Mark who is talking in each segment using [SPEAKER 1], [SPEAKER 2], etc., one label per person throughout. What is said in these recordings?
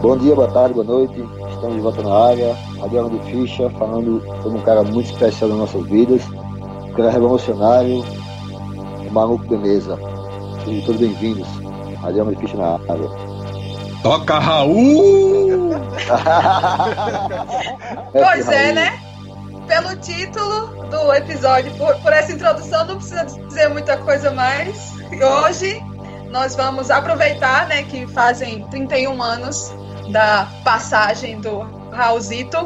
[SPEAKER 1] Bom dia, boa tarde, boa noite. Estamos de volta na área. Radiano de Ficha, falando sobre um cara muito especial nas nossas vidas. Um cara revolucionário. Um maluco beleza. Sejam todos bem-vindos. Radiano de Ficha na área.
[SPEAKER 2] Toca Raul!
[SPEAKER 3] pois é, né? Pelo título do episódio, por, por essa introdução, não precisa dizer muita coisa mais. Hoje nós vamos aproveitar, né, que fazem 31 anos da passagem do Raulzito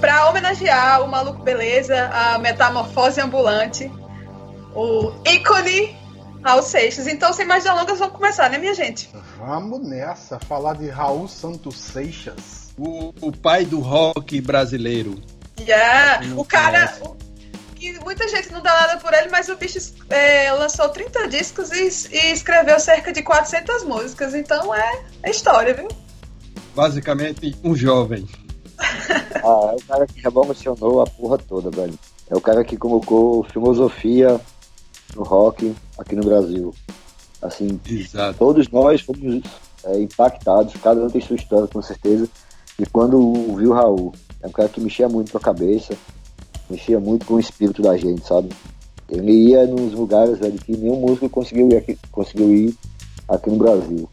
[SPEAKER 3] para homenagear o Maluco Beleza, a metamorfose ambulante, o ícone Raul Seixas. Então, sem mais delongas, vamos começar, né, minha gente?
[SPEAKER 4] Vamos nessa, falar de Raul Santos Seixas.
[SPEAKER 2] O, o pai do rock brasileiro.
[SPEAKER 3] Yeah. O cara. O, que muita gente não dá nada por ele, mas o bicho é, lançou 30 discos e, e, escreveu cerca de 400 músicas. Então é, é história, viu?
[SPEAKER 2] Basicamente, um jovem.
[SPEAKER 1] ah, é o cara que revolucionou a porra toda, velho. É o cara que colocou filosofia no rock aqui no Brasil. Assim, Exato. todos nós fomos é, impactados, cada um tem sua história, com certeza. E quando viu o Raul, é um cara que mexia muito com a cabeça, mexia muito com o espírito da gente, sabe? Ele ia nos lugares velho, que nenhum músico conseguiu ir aqui, conseguiu ir aqui no Brasil.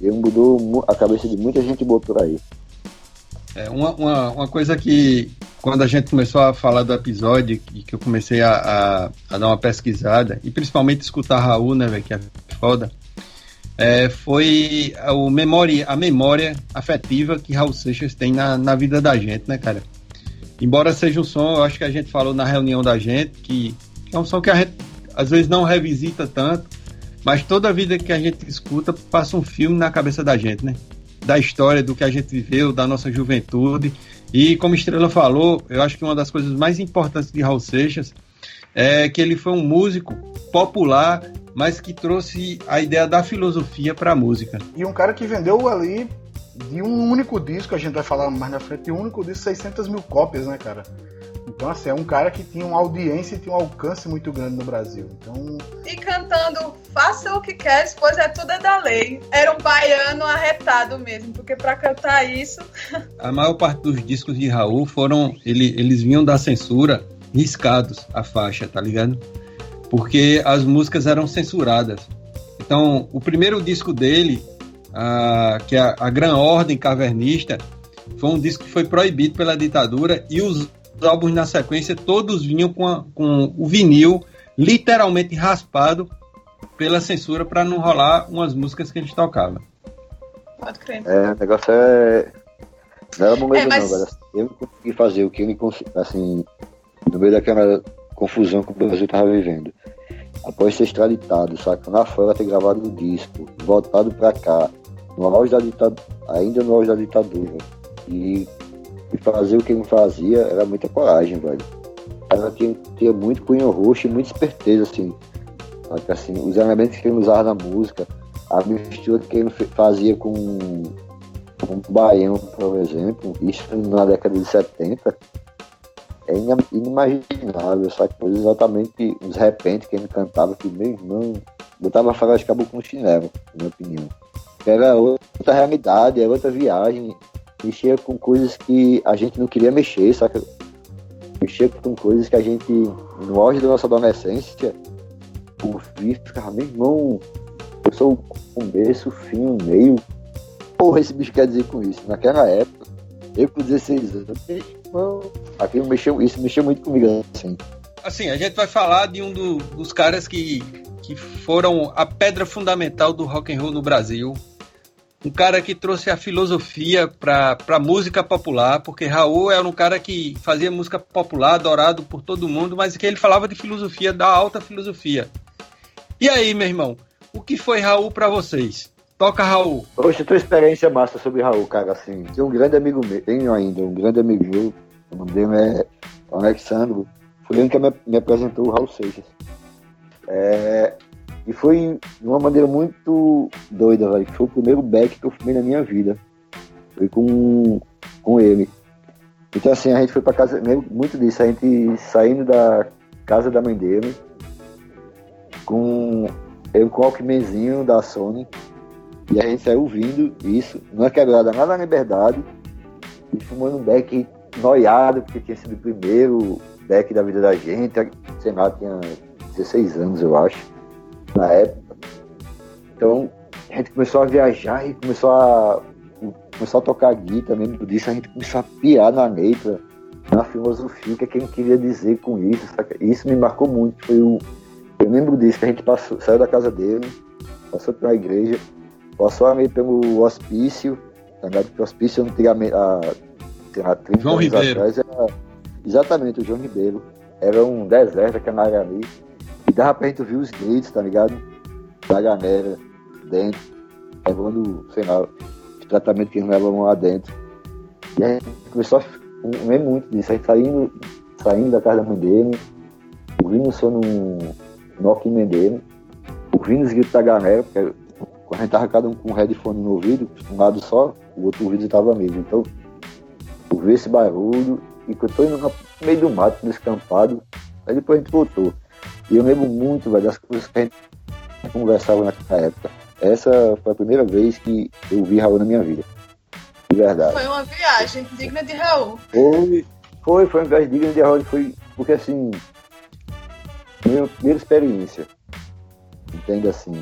[SPEAKER 1] Ele mudou a cabeça de muita gente boa por aí.
[SPEAKER 2] É, uma, uma, uma coisa que, quando a gente começou a falar do episódio, e que eu comecei a, a, a, dar uma pesquisada, e principalmente escutar Raul, né, véio, que é foda, é, foi o memória, a memória afetiva que Raul Seixas tem na, na vida da gente, né, cara? Embora seja um som, eu acho que a gente falou na reunião da gente, que é um som que a gente às vezes não revisita tanto, mas toda vida que a gente escuta passa um filme na cabeça da gente, né? Da história, do que a gente viveu, da nossa juventude. E como Estrela falou, eu acho que uma das coisas mais importantes de Raul Seixas é que ele foi um músico popular, mas que trouxe a ideia da filosofia para a música.
[SPEAKER 4] E um cara que vendeu ali de um único disco, a gente vai falar mais na frente, de um único disco, 600 mil cópias, né, cara? Então, assim, é um cara que tinha uma audiência e tinha um alcance muito grande no Brasil. Então...
[SPEAKER 3] E cantando Faça o que queres, pois é tudo é da lei. Era um baiano arretado mesmo, porque para cantar isso.
[SPEAKER 2] A maior parte dos discos de Raul foram. Ele, eles vinham da censura riscados a faixa, tá ligado? Porque as músicas eram censuradas. Então, o primeiro disco dele a, que é a, a Gran Ordem Cavernista, foi um disco que foi proibido pela ditadura e os álbuns na sequência todos vinham com, a, com o vinil literalmente raspado pela censura para não rolar umas músicas que eles tocavam.
[SPEAKER 3] Pode crer.
[SPEAKER 1] É, o negócio é. Não era momento é, mas... não, velho. Eu consegui fazer o que ele assim, no meio daquela confusão que o Brasil estava vivendo. Após ser extraditado, saca? Na fora ter gravado o disco, voltado para cá, no auge da ditadura, ainda no auge da ditadura. E, e fazer o que ele fazia era muita coragem, velho. Ela tinha, tinha muito cunho roxo e muita esperteza, assim. assim. Os elementos que ele usava na música, a mistura que ele fazia com um baião, por exemplo, isso na década de 70, é inimaginável, sabe? Pois exatamente os repentes que ele cantava, que meu irmão botava a falar de cabo com chinelo, na minha opinião era outra realidade, era outra viagem, mexia com coisas que a gente não queria mexer, sabe? Mexia com coisas que a gente, no auge da nossa adolescência, por vir, ficava, meu irmão, eu sou o começo, o fim, o meio. Porra, esse bicho quer dizer com isso? Naquela época, eu com 16 anos, irmão, aquilo mexeu, isso mexeu muito comigo, assim.
[SPEAKER 2] Assim, a gente vai falar de um do, dos caras que, que foram a pedra fundamental do rock and roll no Brasil, um cara que trouxe a filosofia para a música popular, porque Raul era um cara que fazia música popular, adorado por todo mundo, mas que ele falava de filosofia, da alta filosofia. E aí, meu irmão, o que foi Raul para vocês? Toca, Raul.
[SPEAKER 1] Poxa, tua experiência massa sobre Raul, cara, assim. Tem um grande amigo meu, tenho ainda, um grande amigo meu, o nome dele é Alexandre, foi ele que me, me apresentou o Raul Seixas. É, e foi de uma maneira muito doida, velho. Foi o primeiro back que eu fumei na minha vida. Foi com, com ele. Então assim, a gente foi pra casa, muito disso, a gente saindo da casa da mãe dele, com eu com o Alckmanzinho da Sony, E a gente saiu ouvindo isso, numa quebrada lá na Liberdade, e fumando um beck noiado, porque tinha sido o primeiro beck da vida da gente. Sei lá, tinha 16 anos, eu acho, na época. Então, a gente começou a viajar e começou a, começou a tocar guitarra, mesmo disso, a gente começou a piar na letra, na filosofia, o que, é que a gente queria dizer com isso. Saca? Isso me marcou muito. Foi o, eu lembro disso, que a gente passou, saiu da casa dele, passou pela igreja, passou ali pelo hospício, tá ligado? Porque o hospício antigamente, há, há 30
[SPEAKER 2] João
[SPEAKER 1] anos
[SPEAKER 2] Ribeiro.
[SPEAKER 1] atrás, era exatamente o João Ribeiro. Era um deserto, aquela área ali. E dava pra gente ouvir os gritos, tá ligado? Da galera dentro, levando, sei lá, os tratamentos que eles levam lá dentro. E a gente começou a comer muito disso. A gente saindo, saindo da casa da mãe dele, ouvindo o som no, Walkman dele, ouvindo os gritos da galera, porque a gente tava cada um com um headphone no ouvido, um lado só, o outro ouvido estava mesmo. Então, ouvi esse barulho e que eu tô indo no meio do mato, no escampado, aí depois a gente voltou. E eu lembro muito, velho, das coisas que a gente conversava naquela época. Essa foi a primeira vez que eu vi Raul na minha vida. De verdade.
[SPEAKER 3] Foi uma viagem digna de Raul.
[SPEAKER 1] Foi, foi, foi uma viagem digna de Raul. Foi, porque assim, minha primeira experiência, entende assim,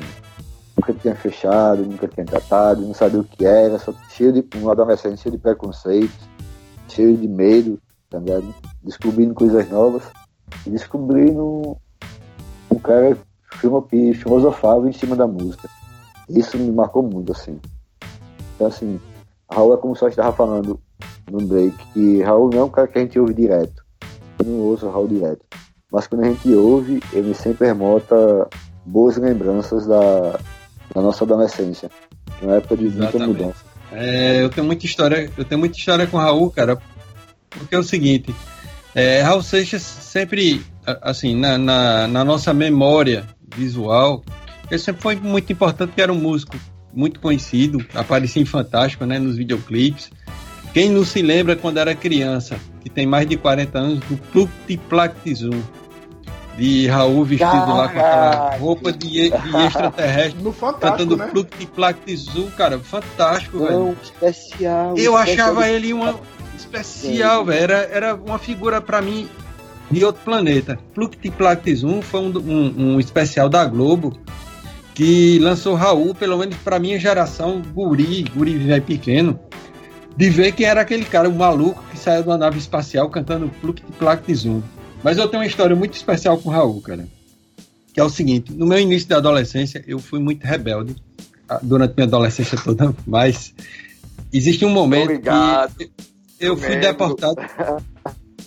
[SPEAKER 1] nunca tinha fechado, nunca tinha tratado, não sabia o que era, só cheio de, um adolescente cheio de preconceitos, cheio de medo, tá ligado? Descobrindo coisas novas e descobrindo cara que filosofava em cima da música. Isso me marcou muito, assim. Então, assim, Raul é como só estava falando no break, que Raul não é um cara que a gente ouve direto. Eu não ouço o Raul direto. Mas quando a gente ouve, ele sempre remota boas lembranças da, da nossa adolescência. Uma época de muita
[SPEAKER 2] Exatamente.
[SPEAKER 1] mudança.
[SPEAKER 2] É, eu tenho muita história, eu tenho muita história com o Raul, cara, porque é o seguinte, é, Raul Seixas sempre, assim, na, na, na nossa memória visual, ele sempre foi muito importante, porque era um músico muito conhecido, aparecia em Fantástico, né, nos videoclipes. Quem não se lembra quando era criança, que tem mais de 40 anos, do Pluktiplactizum, de Raul vestido lá com aquela roupa de, de extraterrestre,
[SPEAKER 4] No
[SPEAKER 2] cantando
[SPEAKER 4] né?
[SPEAKER 2] Pluktiplactizum, cara, fantástico, velho.
[SPEAKER 1] Não, especial.
[SPEAKER 2] Eu
[SPEAKER 1] especial
[SPEAKER 2] achava
[SPEAKER 1] de-
[SPEAKER 2] ele uma especial, velho. Era, era uma figura pra mim de outro planeta. Pluktiplactizum foi um, um, um especial da Globo que lançou Raul, pelo menos pra minha geração, guri, guri velho pequeno, de ver quem era aquele cara, o maluco que saiu de uma nave espacial cantando Pluktiplactizum. Mas eu tenho uma história muito especial com o Raul, cara. Que é o seguinte, no meu início da adolescência, eu fui muito rebelde durante minha adolescência toda, mas existe um momento
[SPEAKER 1] Obrigado.
[SPEAKER 2] que eu fui deportado.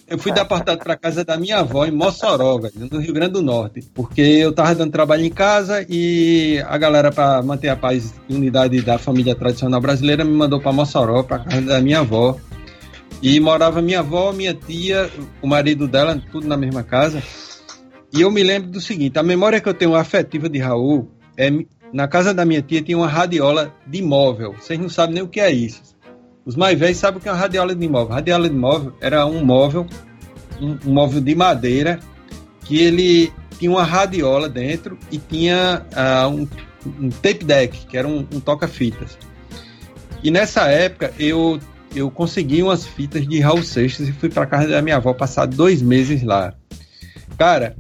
[SPEAKER 2] Eu fui deportado para casa da minha avó em Mossoró, velho, no Rio Grande do Norte, porque eu tava dando trabalho em casa e a galera para manter a paz e unidade da família tradicional brasileira me mandou para Mossoró, para casa da minha avó. E morava minha avó, minha tia, o marido dela, tudo na mesma casa. E eu me lembro do seguinte: a memória que eu tenho afetiva de Raul é na casa da minha tia tinha uma radiola de móvel. Vocês não sabem nem o que é isso. Os mais velhos sabem o que é uma radiola de móvel. Radiola de móvel era um móvel, um, um móvel de madeira, que ele tinha uma radiola dentro e tinha ah, um, um tape deck, que era um, um toca-fitas. E nessa época eu, eu consegui umas fitas de Raul Seixas e fui para casa da minha avó passar dois meses lá. Cara,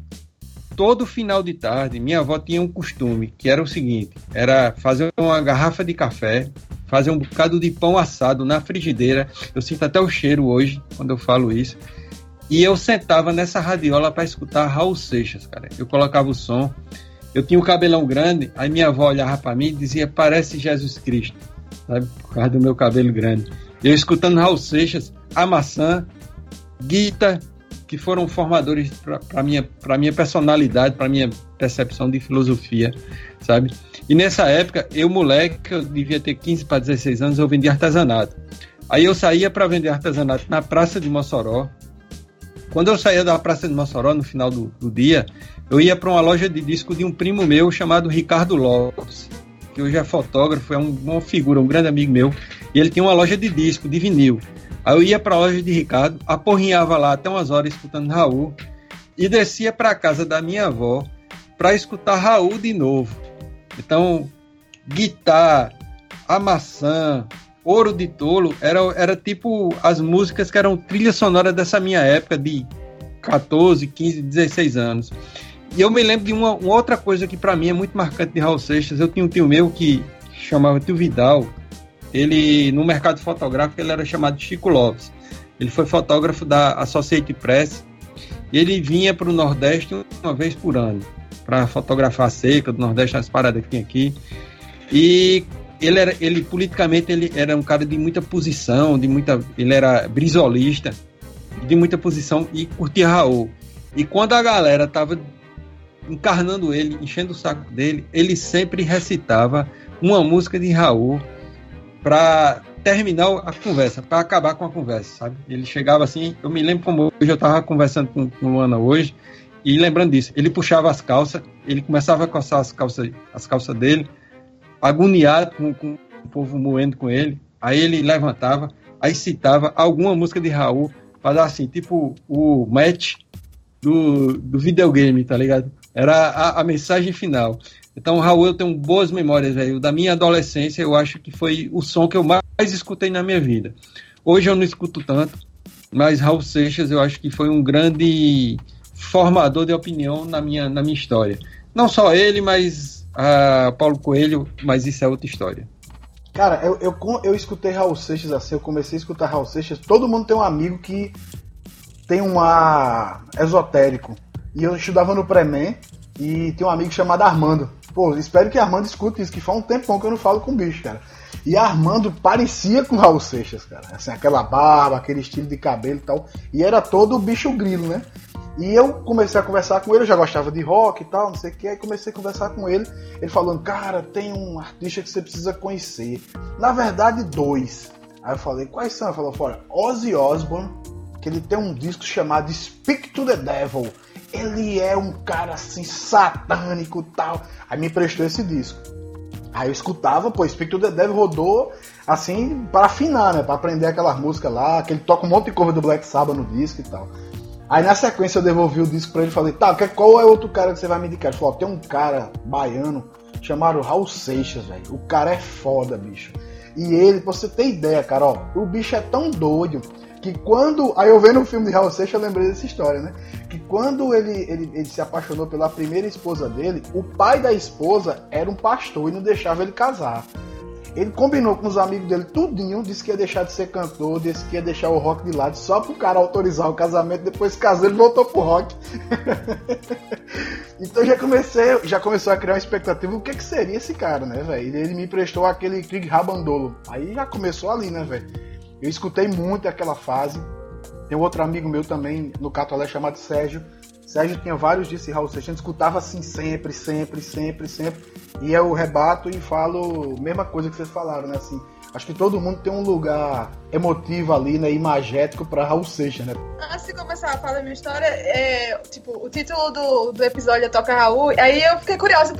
[SPEAKER 2] todo final de tarde, minha avó tinha um costume, que era o seguinte: era fazer uma garrafa de café, fazer um bocado de pão assado na frigideira. Eu sinto até o cheiro hoje quando eu falo isso. E eu sentava nessa radiola para escutar Raul Seixas, cara. Eu colocava o som. Eu tinha o cabelão grande, aí minha avó olhava para mim e dizia: Parece Jesus Cristo, sabe? Por causa do meu cabelo grande. Eu escutando Raul Seixas, a maçã, Guita, que foram formadores para minha para minha personalidade, para minha percepção de filosofia, sabe? E nessa época, eu moleque, eu devia ter 15 para 16 anos, eu vendia artesanato. Aí eu saía para vender artesanato na Praça de Mossoró. Quando eu saía da Praça de Mossoró no final do, do dia, eu ia para uma loja de disco de um primo meu chamado Ricardo Lopes, que hoje é fotógrafo, é um, uma figura, um grande amigo meu, e ele tinha uma loja de disco, de vinil. Aí eu ia para a loja de Ricardo, aporrinhava lá até umas horas escutando Raul e descia para a casa da minha avó para escutar Raul de novo. Então, guitarra, A Maçã, Ouro de Tolo, era, era tipo as músicas que eram trilha sonora dessa minha época de 14, 15, 16 anos. E eu me lembro de uma, uma outra coisa que para mim é muito marcante de Raul Seixas. Eu tinha um tio meu que chamava Tio Vidal. Ele, no mercado fotográfico, ele era chamado Chico Lopes. Ele foi fotógrafo da Associated Press. E ele vinha para o Nordeste uma vez por ano para fotografar a seca do Nordeste, as paradas que tem aqui. E ele era, ele politicamente ele era um cara de muita posição, de muita, ele era brisolista, de muita posição e curtia Raul. E quando a galera tava encarnando ele, enchendo o saco dele, ele sempre recitava uma música de Raul para terminar a conversa, para acabar com a conversa, sabe? Ele chegava assim, eu me lembro como hoje eu estava conversando com, com Luana hoje, e lembrando disso, ele puxava as calças, ele começava a coçar as calças, as calças dele, agoniado com, com o povo moendo com ele, aí ele levantava, aí citava alguma música de Raul, dar assim, tipo o match do, do videogame, tá ligado? Era a, a mensagem final. Então, Raul, eu tenho boas memórias, velho. Da minha adolescência, eu acho que foi o som que eu mais escutei na minha vida. Hoje eu não escuto tanto, mas Raul Seixas eu acho que foi um grande formador de opinião na minha, na minha história. Não só ele, mas uh, Paulo Coelho, mas isso é outra história.
[SPEAKER 4] Cara, eu, eu, eu escutei Raul Seixas assim, eu comecei a escutar Raul Seixas. Todo mundo tem um amigo que tem um ar esotérico. E eu estudava no Pré-Men e tem um amigo chamado Armando. Pô, espero que Armando escute isso, que faz um tempão que eu não falo com o bicho, cara. E Armando parecia com Raul Seixas, cara. Assim, aquela barba, aquele estilo de cabelo e tal. E era todo bicho grilo, né? E eu comecei a conversar com ele, eu já gostava de rock e tal, não sei o que, aí comecei a conversar com ele, ele falando, cara, tem um artista que você precisa conhecer. Na verdade, dois. Aí eu falei, quais são? Ele falou, fora, Ozzy Osbourne, que ele tem um disco chamado Speak to the Devil ele é um cara assim, satânico tal. Aí me prestou esse disco. Aí eu escutava, pô, Speak to the Devil rodou assim para afinar, né? Pra aprender aquelas músicas lá, que ele toca um monte de cover do Black Sabbath no disco e tal. Aí na sequência eu devolvi o disco pra ele e falei, tá, qual é outro cara que você vai me indicar? Ele falou, tem um cara baiano chamado Raul Seixas, velho. O cara é foda, bicho. E ele, pra você ter ideia, cara, ó, o bicho é tão doido que quando. Aí eu vendo o filme de Raul Seixas, eu lembrei dessa história, né? Que quando ele, ele, ele se apaixonou pela primeira esposa dele, o pai da esposa era um pastor e não deixava ele casar. Ele combinou com os amigos dele tudinho, disse que ia deixar de ser cantor, disse que ia deixar o rock de lado só pro cara autorizar o casamento, depois casou ele voltou pro rock. então já comecei, já começou a criar uma expectativa do que, que seria esse cara, né, velho? Ele, me emprestou aquele Krieg Rabandolo. Aí já começou ali, né, velho? Eu escutei muito aquela fase. Tem outro amigo meu também no Catolé chamado Sérgio. Sérgio tinha vários disse Raul Seixas, escutava assim sempre, sempre, sempre, sempre. E eu rebato e falo a mesma coisa que vocês falaram, né? Assim, acho que todo mundo tem um lugar emotivo ali, né? Imagético pra Raul Seixas, né?
[SPEAKER 3] Antes de começar a falar da minha história, é, tipo, o título do, do episódio é Toca Raul, aí eu fiquei curiosa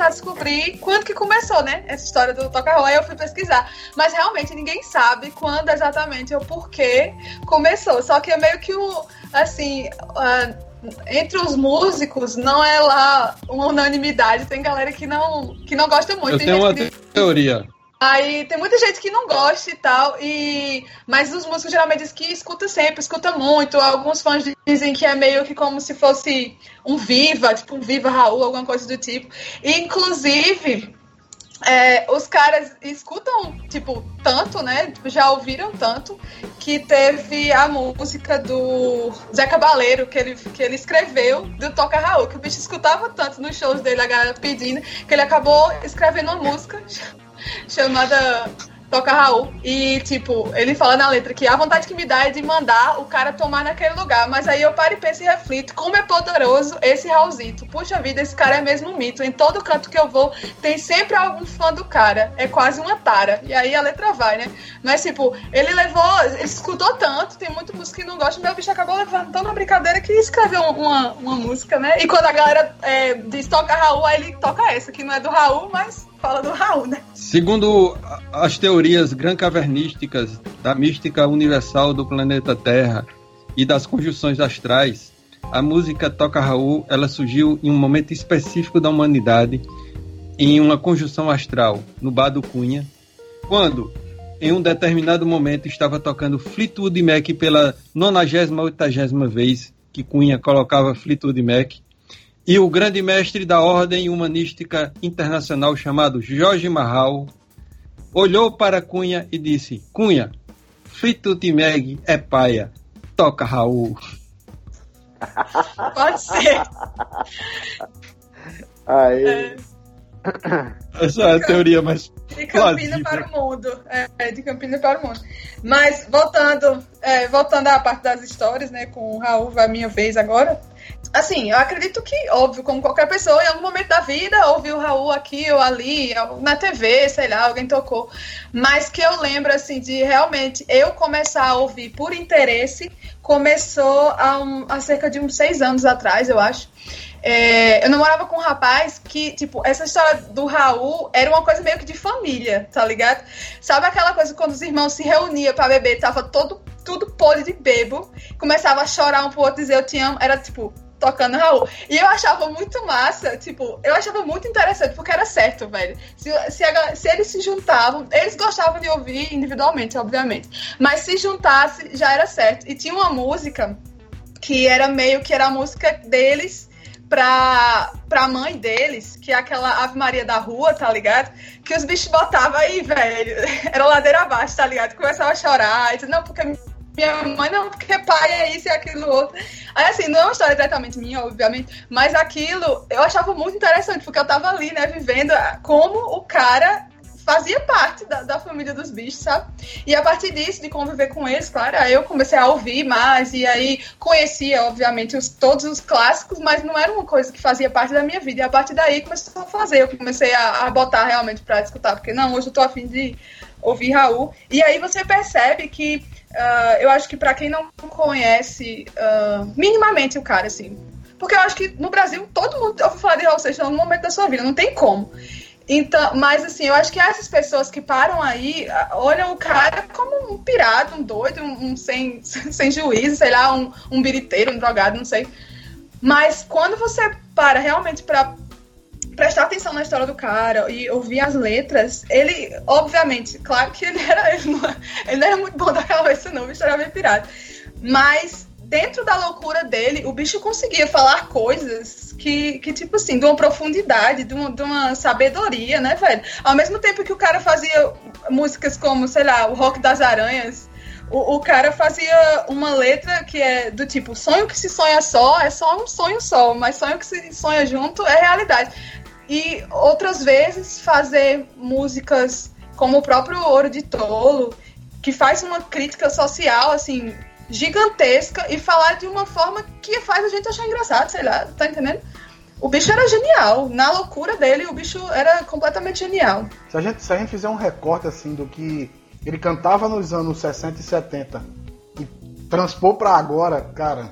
[SPEAKER 3] tentar descobrir quando que começou, né? Essa história do Toca Raul, aí eu fui pesquisar. Mas realmente ninguém sabe quando exatamente ou porquê começou. Só que é meio que um, assim. Uh, entre os músicos não é lá uma unanimidade. Tem galera que não, que não gosta muito. Eu
[SPEAKER 2] tenho uma
[SPEAKER 3] que...
[SPEAKER 2] teoria.
[SPEAKER 3] Aí tem muita gente que não gosta e tal, e mas os músicos geralmente dizem que escuta sempre, escuta muito. Alguns fãs dizem que é meio que como se fosse um Viva, tipo um Viva Raul, alguma coisa do tipo. E, inclusive, é, os caras escutam, tipo, tanto, né? Já ouviram tanto, que teve a música do Zé Cabaleiro, que ele, que ele escreveu, do Toca Raul, que o bicho escutava tanto nos shows dele, a galera pedindo, que ele acabou escrevendo uma música chamada toca Raul. E, tipo, ele fala na letra que a vontade que me dá é de mandar o cara tomar naquele lugar. Mas aí eu paro e penso e reflito como é poderoso esse Raulzito. Puxa vida, esse cara é mesmo um mito. Em todo canto que eu vou, tem sempre algum fã do cara. É quase uma tara. E aí a letra vai, né? Mas, tipo, ele levou, ele escutou tanto, tem muito música que não gosta, meu bicho acabou levando tão na brincadeira que escreveu uma, uma música, né? E quando a galera é, diz toca Raul, aí ele toca essa, que não é do Raul, mas fala do Raul, né?
[SPEAKER 2] Segundo as teorias gran-cavernísticas da mística universal do planeta Terra e das conjunções astrais, a música Toca Raul ela surgiu em um momento específico da humanidade, em uma conjunção astral, no Bar do Cunha, quando, em um determinado momento, estava tocando Fleetwood Mac pela 98 vez, que Cunha colocava Fleetwood Mac, e o grande mestre da Ordem Humanística Internacional chamado Jorge Marral olhou para Cunha e disse: Cunha, Fleetwood Mac é paia, toca Raul.
[SPEAKER 3] Pode ser.
[SPEAKER 1] Aí. É.
[SPEAKER 2] Essa é a teoria mais.
[SPEAKER 3] De Campina para o mundo. É, de Campina para o mundo. Mas voltando, é, voltando à parte das histórias, né? Com o Raul, vai minha vez agora. Assim, eu acredito que, óbvio, como qualquer pessoa, em algum momento da vida, ouviu o Raul aqui ou ali, na TV, sei lá, alguém tocou. Mas que eu lembro, assim, de realmente eu começar a ouvir por interesse, começou há, um, há cerca de uns seis anos atrás, eu acho. É, eu namorava com um rapaz que, tipo, essa história do Raul era uma coisa meio que de família, tá ligado? Sabe aquela coisa quando os irmãos se reuniam para beber, tava todo, tudo podre de bebo, começava a chorar um pro outro, dizer eu te amo, era tipo, tocando Raul. E eu achava muito massa, tipo, eu achava muito interessante, porque era certo, velho. Se, se, se, eles se juntavam, eles gostavam de ouvir individualmente, obviamente. Mas se juntasse, já era certo. E tinha uma música que era meio que era a música deles pra, pra mãe deles, que é aquela Ave Maria da rua, tá ligado? Que os bichos botavam aí, velho. Era ladeira abaixo, tá ligado? Começava a chorar. E não, porque minha mãe, não, porque pai é isso e aquilo outro. Aí, assim, não é uma história diretamente minha, obviamente, mas aquilo eu achava muito interessante, porque eu tava ali, né, vivendo como o cara fazia parte da, da, família dos bichos, sabe? E a partir disso, de conviver com eles, claro, aí eu comecei a ouvir mais e aí conhecia, obviamente, os, todos os clássicos, mas não era uma coisa que fazia parte da minha vida. E a partir daí começou a fazer, eu comecei a, a botar realmente pra escutar, porque não, hoje eu tô afim de ouvir Raul. E aí você percebe que uh, eu acho que para quem não conhece uh, minimamente o cara, assim, porque eu acho que no Brasil todo mundo ouve falar de Raul Seixas algum momento da sua vida, não tem como. Então, mas assim, eu acho que essas pessoas que param aí olham o cara como um pirata, um doido, um, um sem, sem juízo, sei lá, um, um biriteiro, um drogado, não sei. Mas quando você para realmente para prestar atenção na história do cara e ouvir as letras, ele, obviamente, claro que ele era, ele não, ele não era muito bom da cabeça, não, o bicho era bem pirata. Mas dentro da loucura dele, o bicho conseguia falar coisas que, que tipo assim, de uma profundidade, de uma, de uma sabedoria, né, velho? Ao mesmo tempo que o cara fazia músicas como, sei lá, o Rock das Aranhas, o, o, cara fazia uma letra que é do tipo, sonho que se sonha só é só um sonho só, mas sonho que se sonha junto é realidade. E outras vezes fazer músicas como o próprio Ouro de Tolo, que faz uma crítica social, assim, gigantesca e falar de uma forma que faz a gente achar engraçado, sei lá, tá entendendo? O bicho era genial. Na loucura dele, o bicho era completamente genial.
[SPEAKER 4] Se a gente, se a gente fizer um recorte assim do que ele cantava nos anos 60 e 70 e transpor para agora, cara,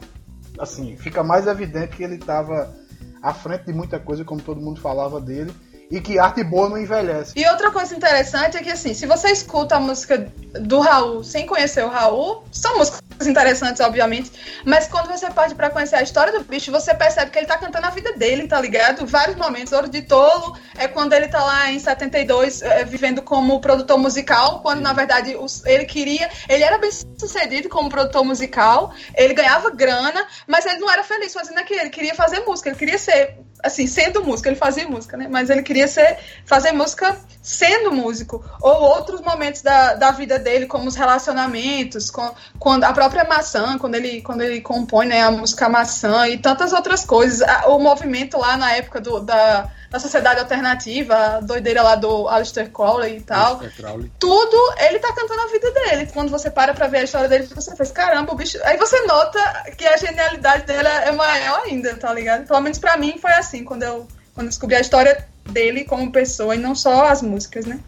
[SPEAKER 4] assim, fica mais evidente que ele estava à frente de muita coisa, como todo mundo falava dele e que arte boa não envelhece.
[SPEAKER 3] E outra coisa interessante é que, assim, se você escuta a música do Raul sem conhecer o Raul, são músicas interessantes, obviamente, mas quando você parte para conhecer a história do bicho, você percebe que ele tá cantando a vida dele, tá ligado? Vários momentos. Ouro de Tolo é quando ele tá lá em 72 é, vivendo como produtor musical, quando na verdade os, ele queria. Ele era bem sucedido como produtor musical, ele ganhava grana, mas ele não era feliz fazendo aquilo. Ele queria fazer música, ele queria ser assim, sendo músico, ele fazia música, né? Mas ele queria ser, fazer música sendo músico. Ou outros momentos da, da vida dele, como os relacionamentos, com, quando a própria maçã, quando ele, quando ele compõe né, a música maçã e tantas outras coisas. O movimento lá na época do, da da sociedade alternativa, a doideira lá do Aleister Crowley e tal. Crowley. Tudo ele tá cantando a vida dele. Quando você para pra ver a história dele, você faz, caramba, o bicho. Aí você nota que a genialidade dele é maior ainda, tá ligado? Pelo menos pra mim foi assim, quando eu, quando eu descobri a história dele como pessoa e não só as músicas, né?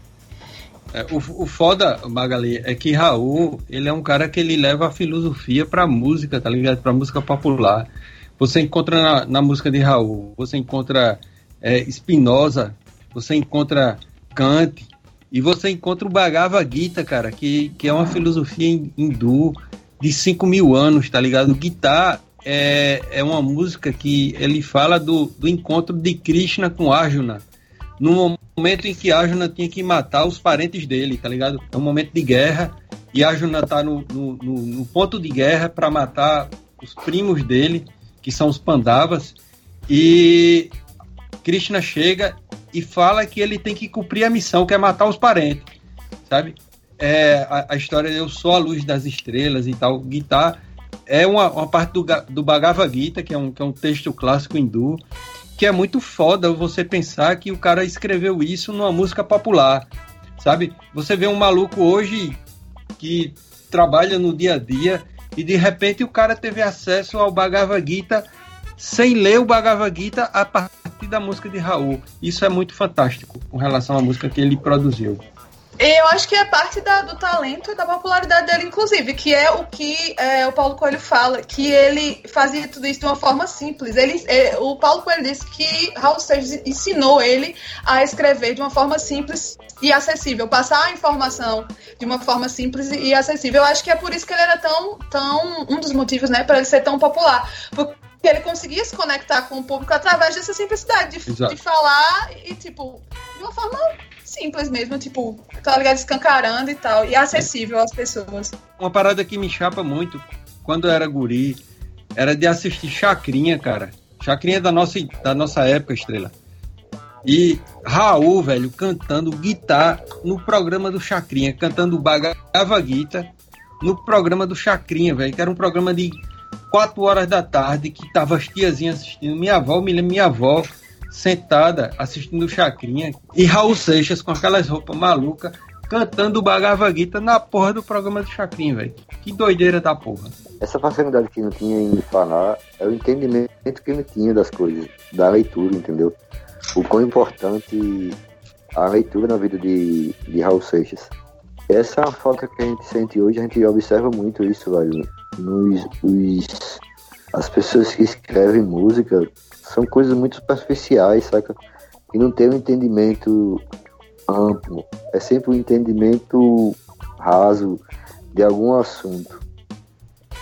[SPEAKER 2] É, o, o foda, Magali, é que Raul, ele é um cara que ele leva a filosofia pra música, tá ligado? Pra música popular. Você encontra na, na música de Raul, você encontra é, Spinoza, você encontra Kant e você encontra o Bhagavad Gita, cara, que, que é uma filosofia hindu de 5 mil anos, tá ligado? Gita é, é uma música que ele fala do, do encontro de Krishna com Arjuna, num momento em que Arjuna tinha que matar os parentes dele, tá ligado? É um momento de guerra e Arjuna tá no, no, no, no ponto de guerra para matar os primos dele, que são os Pandavas, e Krishna chega e fala que ele tem que cumprir a missão, que é matar os parentes, sabe? É, a, a história Eu Sou a Luz das Estrelas e tal, Gita é uma, uma parte do, do Bhagavad Gita, que é, um, que é um texto clássico hindu, que é muito foda você pensar que o cara escreveu isso numa música popular, sabe? Você vê um maluco hoje que trabalha no dia a dia e de repente o cara teve acesso ao Bhagavad Gita sem ler o Bhagavad Gita a partir da música de Raul. Isso é muito fantástico com relação à música que ele produziu.
[SPEAKER 3] Eu acho que é parte da, do talento e da popularidade dele, inclusive, que é o que é, o Paulo Coelho fala, que ele fazia tudo isso de uma forma simples. Ele, é, o Paulo Coelho disse que Raul Seixas ensinou ele a escrever de uma forma simples e acessível, passar a informação de uma forma simples e acessível. Eu acho que é por isso que ele era tão, tão um dos motivos, né, para ele ser tão popular. Porque ele conseguia se conectar com o público através dessa simplicidade de, de falar e, tipo, de uma forma simples mesmo, tipo, tá ligado? Escancarando e tal, e acessível às pessoas.
[SPEAKER 2] Uma parada que me chapa muito, quando eu era guri, era de assistir Chacrinha, cara. Chacrinha da nossa, da nossa época, estrela. E Raul, velho, cantando guitarra no programa do Chacrinha, cantando Bagava Guita no programa do Chacrinha, velho, que era um programa de 4 horas da tarde que tava as tiazinhas assistindo. Minha avó, lembro, minha avó sentada assistindo Chacrinha e Raul Seixas com aquelas roupas malucas cantando Bhagavad Gita na porra do programa do Chacrinha, velho. Que doideira da porra.
[SPEAKER 1] Essa facilidade que não tinha em falar é o entendimento que ele tinha das coisas, da leitura, entendeu? O quão importante a leitura na vida de, de Raul Seixas. Essa é falta que a gente sente hoje, a gente observa muito isso, velho. Nos, os, as pessoas que escrevem música são coisas muito superficiais, saca? E não tem um entendimento amplo. É sempre um entendimento raso de algum assunto.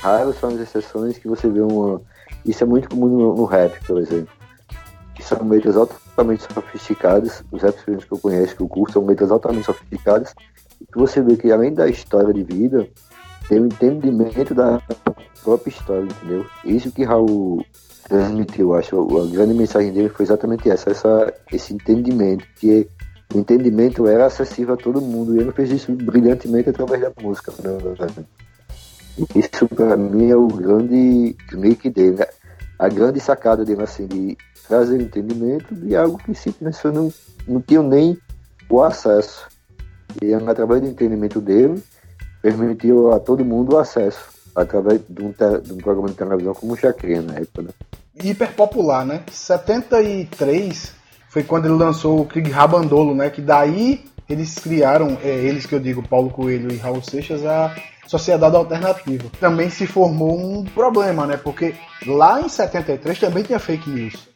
[SPEAKER 1] Raras são as exceções que você vê uma. Isso é muito comum no, no rap, por exemplo. Que são letras altamente sofisticadas. Os raps que eu conheço, que eu curto, são letras altamente sofisticadas. E que você vê que além da história de vida, tem o um entendimento da própria história, entendeu? Isso que Raul transmitiu, acho, a grande mensagem dele foi exatamente essa, essa esse entendimento, que o entendimento era acessível a todo mundo, e ele fez isso brilhantemente através da música. Né? Isso para mim é o grande make dele, né? a grande sacada dele, assim, de trazer o entendimento de algo que simplesmente não, não tinha nem o acesso. E através do entendimento dele, permitiu a todo mundo o acesso, através de um, de um programa de televisão como o Chacrinha na época. Né?
[SPEAKER 4] hiper popular, né? 73 foi quando ele lançou o Krieg Rabandolo, né? Que daí eles criaram, é, eles que eu digo, Paulo Coelho e Raul Seixas, a Sociedade Alternativa. Também se formou um problema, né? Porque lá em 73 também tinha fake news.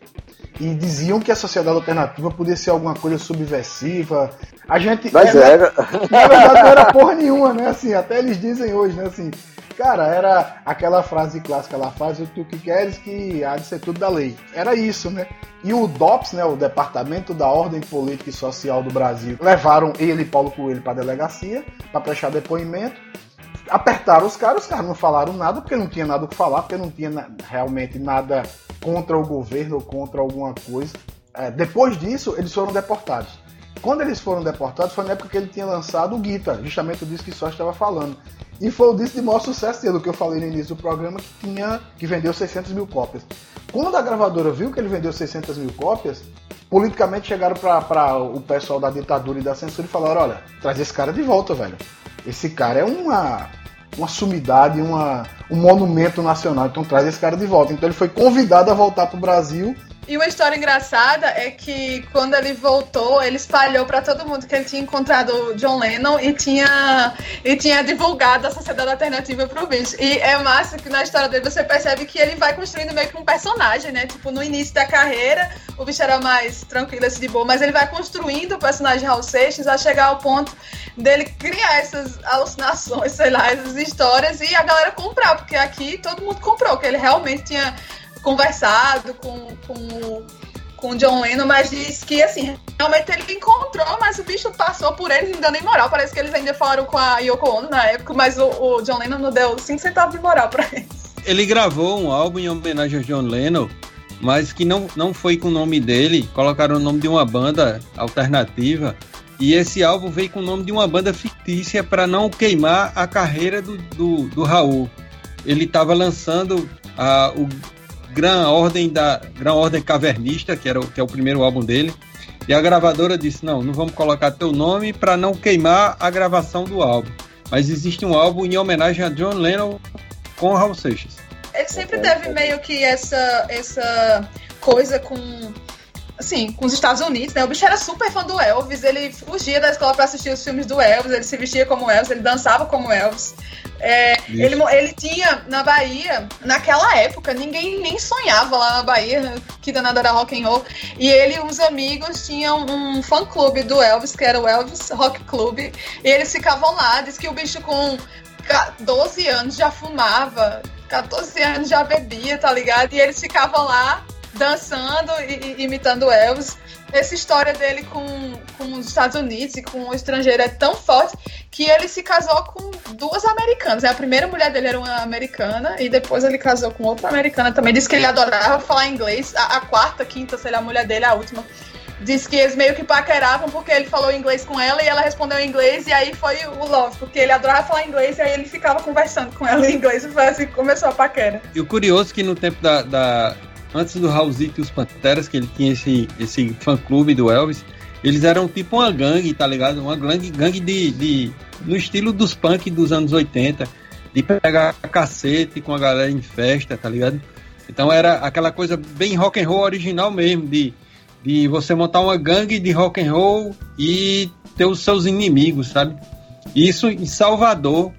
[SPEAKER 4] E diziam que a sociedade alternativa podia ser alguma coisa subversiva. A gente.
[SPEAKER 1] Mas é, era.
[SPEAKER 4] Na verdade, não era porra nenhuma, né? Assim, até eles dizem hoje, né? Assim, Cara, era aquela frase clássica lá, faz o que queres que há de ser tudo da lei. Era isso, né? E o DOPS, né, o Departamento da Ordem Política e Social do Brasil, levaram ele e Paulo Coelho para a delegacia para prestar depoimento. Apertaram os caras, os caras não falaram nada porque não tinha nada o que falar, porque não tinha realmente nada contra o governo ou contra alguma coisa. É, depois disso, eles foram deportados. Quando eles foram deportados, foi na época que ele tinha lançado o Guita, justamente o disco que só estava falando. E foi o disco de maior sucesso dele, que eu falei no início do programa, que, tinha, que vendeu 600 mil cópias. Quando a gravadora viu que ele vendeu 600 mil cópias, politicamente chegaram para o pessoal da ditadura e da censura e falaram: olha, traz esse cara de volta, velho. Esse cara é uma, uma sumidade, uma, um monumento nacional, então traz esse cara de volta. Então ele foi convidado a voltar para o Brasil
[SPEAKER 3] e uma história engraçada é que quando ele voltou, ele espalhou para todo mundo que ele tinha encontrado John Lennon e tinha, e tinha divulgado a Sociedade Alternativa pro bicho. E é massa que na história dele você percebe que ele vai construindo meio que um personagem, né? Tipo, no início da carreira, o bicho era mais tranquilo, assim, de boa, mas ele vai construindo o personagem Raul Seixas a chegar ao ponto dele criar essas alucinações, sei lá, essas histórias e a galera comprar, porque aqui todo mundo comprou, que ele realmente tinha conversado com, com, com o John Lennon, mas diz que, assim, realmente ele encontrou, mas o bicho passou por eles não deu nem moral. Parece que eles ainda falaram com a Yoko Ono na época, mas o, o John Lennon não deu 5 centavos de moral pra eles.
[SPEAKER 2] Ele gravou um álbum em homenagem ao John Lennon, mas que não, não foi com o nome dele, colocaram o nome de uma banda alternativa. E esse álbum veio com o nome de uma banda fictícia para não queimar a carreira do, do, do Raul. Ele estava lançando uh, o Gran Ordem da Gran Ordem Cavernista, que era o, que é o primeiro álbum dele. E a gravadora disse: "Não, não vamos colocar teu nome para não queimar a gravação do álbum. Mas existe um álbum em homenagem a John Lennon com Raul Seixas."
[SPEAKER 3] Ele sempre teve meio que essa essa coisa com assim, com os Estados Unidos, né? O bicho era super fã do Elvis, ele fugia da escola para assistir os filmes do Elvis, ele se vestia como Elvis, ele dançava como Elvis. É, ele, ele tinha na Bahia, naquela época, ninguém nem sonhava lá na Bahia que danada era rock and roll. E ele e uns amigos tinham um fã clube do Elvis, que era o Elvis Rock Club. E eles ficavam lá, diz que o bicho com 12 anos já fumava, 14 anos já bebia, tá ligado? E eles ficavam lá dançando e, e imitando Elvis. Essa história dele com, com os Estados Unidos e com o estrangeiro é tão forte que ele se casou com duas americanas. A primeira mulher dele era uma americana e depois ele casou com outra americana também. Disse que ele adorava falar inglês. A, a quarta, quinta, sei lá, a mulher dele, a última. Disse que eles meio que paqueravam porque ele falou inglês com ela e ela respondeu em inglês e aí foi o love, porque ele adorava falar inglês e aí ele ficava conversando com ela em inglês e foi assim começou a paquera.
[SPEAKER 2] E o curioso é que no tempo da, da antes do Raulzito e os Panteras, que ele tinha esse, esse fã-clube do Elvis, eles eram tipo uma gangue, tá ligado? Uma gangue, gangue de, de. no estilo dos punk dos anos 80, de pegar cacete com a galera em festa, tá ligado? Então era aquela coisa bem rock and roll original mesmo, de, de você montar uma gangue de rock and roll e ter os seus inimigos, sabe? Isso em Salvador,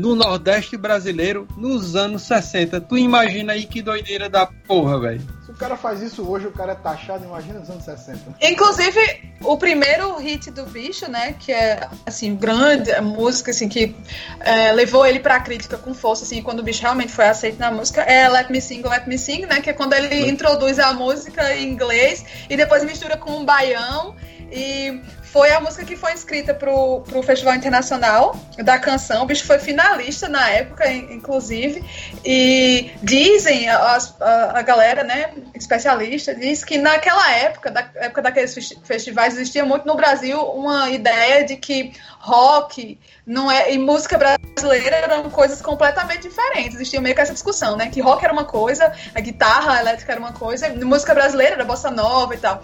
[SPEAKER 2] no Nordeste brasileiro nos anos 60. Tu imagina aí que doideira da porra, velho.
[SPEAKER 4] Se o cara faz isso hoje, o cara é taxado, imagina nos anos 60.
[SPEAKER 3] Inclusive, o primeiro hit do bicho, né, que é, assim, grande, a música, assim, que é, levou ele pra crítica com força, assim, quando o bicho realmente foi aceito na música, é Let Me Sing, Let Me Sing, né, que é quando ele introduz a música em inglês e depois mistura com um baião e foi a música que foi inscrita pro, pro Festival Internacional da Canção. O bicho foi finalista na época, inclusive. E dizem, a, a, a galera, né, especialista, diz que naquela época, da época daqueles festivais, existia muito no Brasil uma ideia de que rock não é, e música brasileira eram coisas completamente diferentes. Existia meio que essa discussão, né? Que rock era uma coisa, a guitarra elétrica era uma coisa, música brasileira era bossa nova e tal.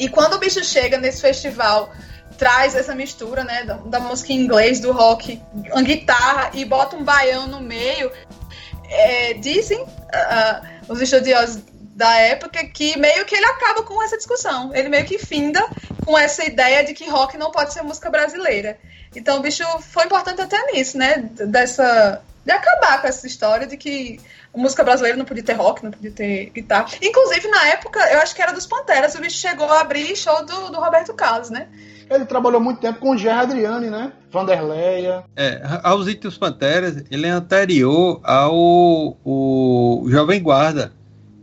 [SPEAKER 3] E quando o bicho chega nesse festival, traz essa mistura, né, da, da música em inglês, do rock, uma guitarra e bota um baião no meio, é, dizem uh, os estudiosos da época que meio que ele acaba com essa discussão. Ele meio que finda com essa ideia de que rock não pode ser música brasileira. Então o bicho foi importante até nisso, né? Dessa. De acabar com essa história de que música brasileira não podia ter rock, não podia ter guitarra. Inclusive, na época, eu acho que era dos Panteras, o bicho chegou a abrir show do, do Roberto Carlos, né?
[SPEAKER 4] Ele trabalhou muito tempo com o Gerard Adriani, né? Vanderleia.
[SPEAKER 2] É, aos Itos Panteras, ele é anterior ao o Jovem Guarda,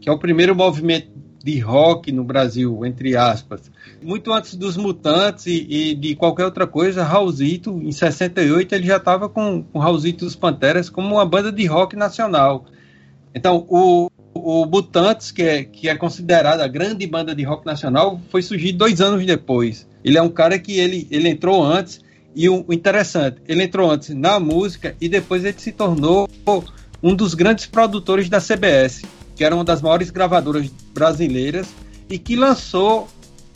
[SPEAKER 2] que é o primeiro movimento de rock no Brasil, entre aspas. Muito antes dos Mutantes e, e de qualquer outra coisa, Raulzito, em 68, ele já estava com, com Raulzito dos Panteras como uma banda de rock nacional. Então, o, o Mutantes, que é, que é considerada a grande banda de rock nacional, foi surgir dois anos depois. Ele é um cara que ele, ele entrou antes, e o, o interessante, ele entrou antes na música e depois ele se tornou um dos grandes produtores da CBS, que era uma das maiores gravadoras brasileiras e que lançou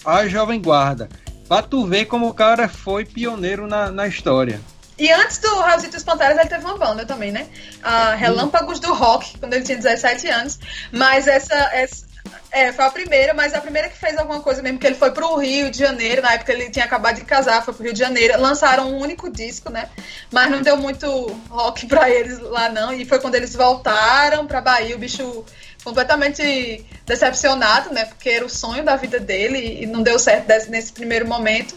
[SPEAKER 2] a Jovem Guarda. Pra tu ver como o cara foi pioneiro na, na história.
[SPEAKER 3] E antes do Raulzito dos Panteras, ele teve uma banda também, né? A Relâmpagos do Rock, quando ele tinha 17 anos. Mas essa, essa é, foi a primeira, mas a primeira que fez alguma coisa mesmo, que ele foi pro Rio de Janeiro, na época ele tinha acabado de casar, foi pro Rio de Janeiro, lançaram um único disco, né? Mas não deu muito rock pra eles lá, não. E foi quando eles voltaram pra Bahia, o bicho completamente decepcionado, né? Porque era o sonho da vida dele e não deu certo nesse primeiro momento.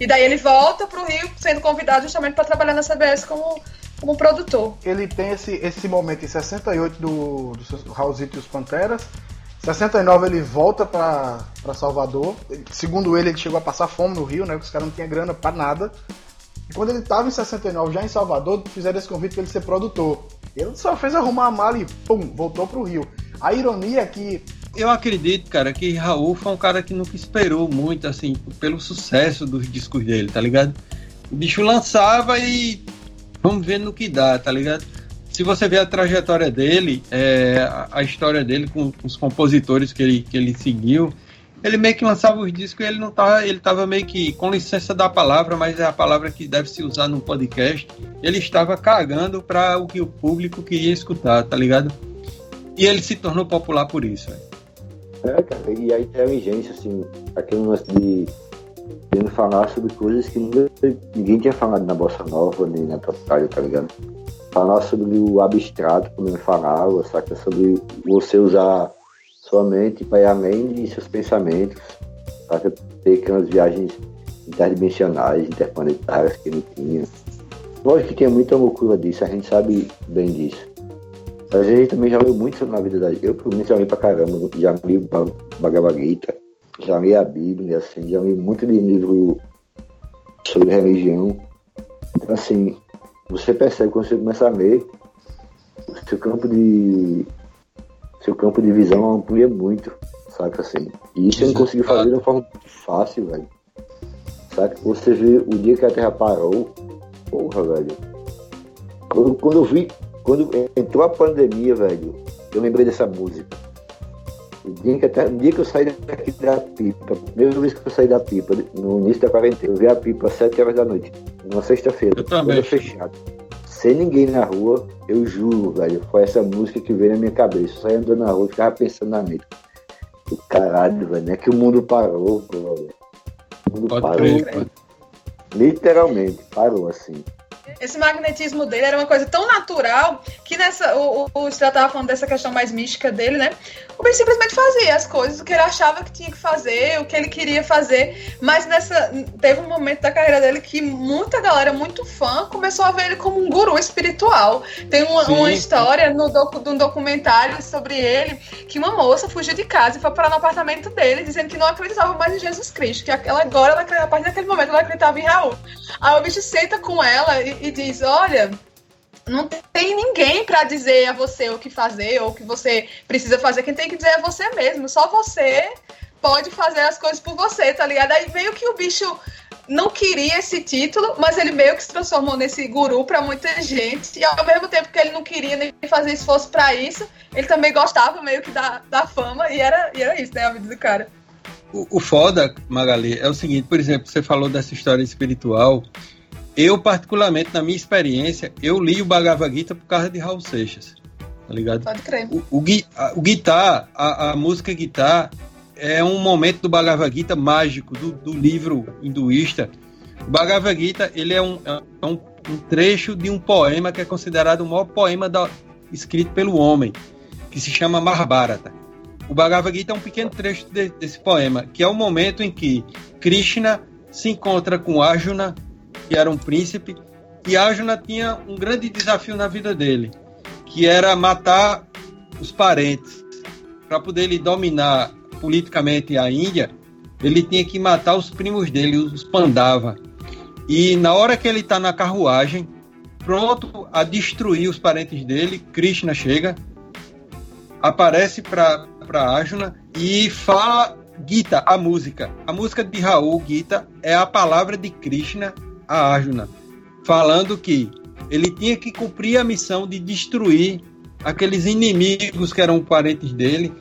[SPEAKER 3] E daí ele volta para o Rio sendo convidado justamente para trabalhar na CBS como, como produtor.
[SPEAKER 4] Ele tem esse, esse momento em 68 do, do Raulzito e os Panteras. 69 ele volta para Salvador. Segundo ele, ele chegou a passar fome no Rio, né? Porque os caras não tinham grana para nada. E quando ele estava em 69, já em Salvador, fizeram esse convite para ele ser produtor. Ele só fez arrumar a mala e pum, voltou pro Rio. A ironia é que
[SPEAKER 2] eu acredito, cara, que Raul foi um cara que nunca esperou muito, assim, pelo sucesso dos discos dele, tá ligado? O bicho lançava e vamos ver no que dá, tá ligado? Se você ver a trajetória dele, é, a, história dele com, com, os compositores que ele, que ele seguiu, ele meio que lançava os discos e ele não tava, ele tava meio que com licença da palavra, mas é a palavra que deve se usar no podcast. Ele estava cagando para o que o público queria escutar, tá ligado? E ele se tornou popular por isso.
[SPEAKER 1] É, cara, e a inteligência, assim, aquele lance de ele falar sobre coisas que ninguém tinha falado na Bossa Nova, nem na Tropicália, tá ligado? Falar sobre o abstrato, como ele falava, saca? Sobre você usar sua mente para ir além de seus pensamentos, saca? Ter aquelas viagens interdimensionais, interplanetárias que ele tinha. Lógico que tinha muita loucura disso, a gente sabe bem disso. A gente também já leu muito na vida da gente. Eu, por mim, já li pra caramba. Já li Bhagavad Gita, já li a Bíblia, assim, já li muito de livro sobre religião. Então, assim, você percebe quando você começa a ler, o seu campo de. Seu campo de visão amplia muito, saca assim. E isso eu não consegui fazer de uma forma fácil, velho. Saca? Você vê o dia que a Terra parou, porra, velho. Quando, quando eu vi quando entrou a pandemia, velho, eu lembrei dessa música. O dia que, até, o dia que eu saí daqui da pipa, primeira vez que eu saí da pipa, no início da quarentena, eu vi a pipa às 7 horas da noite, numa sexta-feira,
[SPEAKER 2] eu também.
[SPEAKER 1] fechado. Sem ninguém na rua, eu juro, velho, foi essa música que veio na minha cabeça. Eu andando na rua e ficava pensando na mente. Caralho, velho, é que o mundo parou, velho. O mundo Pode parou. Crer, Literalmente, parou assim
[SPEAKER 3] esse magnetismo dele era uma coisa tão natural que nessa. O, o, o estava falando dessa questão mais mística dele, né? O Ben simplesmente fazia as coisas, o que ele achava que tinha que fazer, o que ele queria fazer. Mas nessa. Teve um momento da carreira dele que muita galera, muito fã, começou a ver ele como um guru espiritual. Tem uma, uma história no docu, de um documentário sobre ele que uma moça fugiu de casa e foi parar no apartamento dele, dizendo que não acreditava mais em Jesus Cristo, que ela agora, naquele, a partir daquele momento, ela acreditava em Raul. Aí o bicho senta com ela e, e diz: Olha, não tem ninguém para dizer a você o que fazer ou o que você precisa fazer. Quem tem que dizer é você mesmo. Só você pode fazer as coisas por você, tá ligado? Aí meio que o bicho não queria esse título, mas ele meio que se transformou nesse guru para muita gente. E ao mesmo tempo que ele não queria nem fazer esforço para isso, ele também gostava meio que da, da fama e era, e era isso, né, a vida do cara.
[SPEAKER 2] O, o foda, Magali, é o seguinte, por exemplo, você falou dessa história espiritual. Eu, particularmente, na minha experiência, eu li o Bhagavad Gita por causa de Raul Seixas. Tá ligado?
[SPEAKER 3] Pode crer.
[SPEAKER 2] O, o, a, o guitar, a, a, música guitar, é um momento do Bhagavad Gita mágico, do, do livro hinduísta. O Bhagavad Gita, ele é um, é um, um, trecho de um poema que é considerado o maior poema da, escrito pelo homem, que se chama Mahabharata. O Bhagavad Gita é um pequeno trecho de, desse poema, que é o momento em que Krishna se encontra com Arjuna, que era um príncipe, e Arjuna tinha um grande desafio na vida dele, que era matar os parentes. Para poder ele dominar politicamente a Índia, ele tinha que matar os primos dele, os Pandava. E na hora que ele está na carruagem, pronto a destruir os parentes dele, Krishna chega, aparece para Arjuna e fala Gita, a música. A música de Raul Gita é a palavra de Krishna a Arjuna, falando que ele tinha que cumprir a missão de destruir aqueles inimigos que eram parentes dele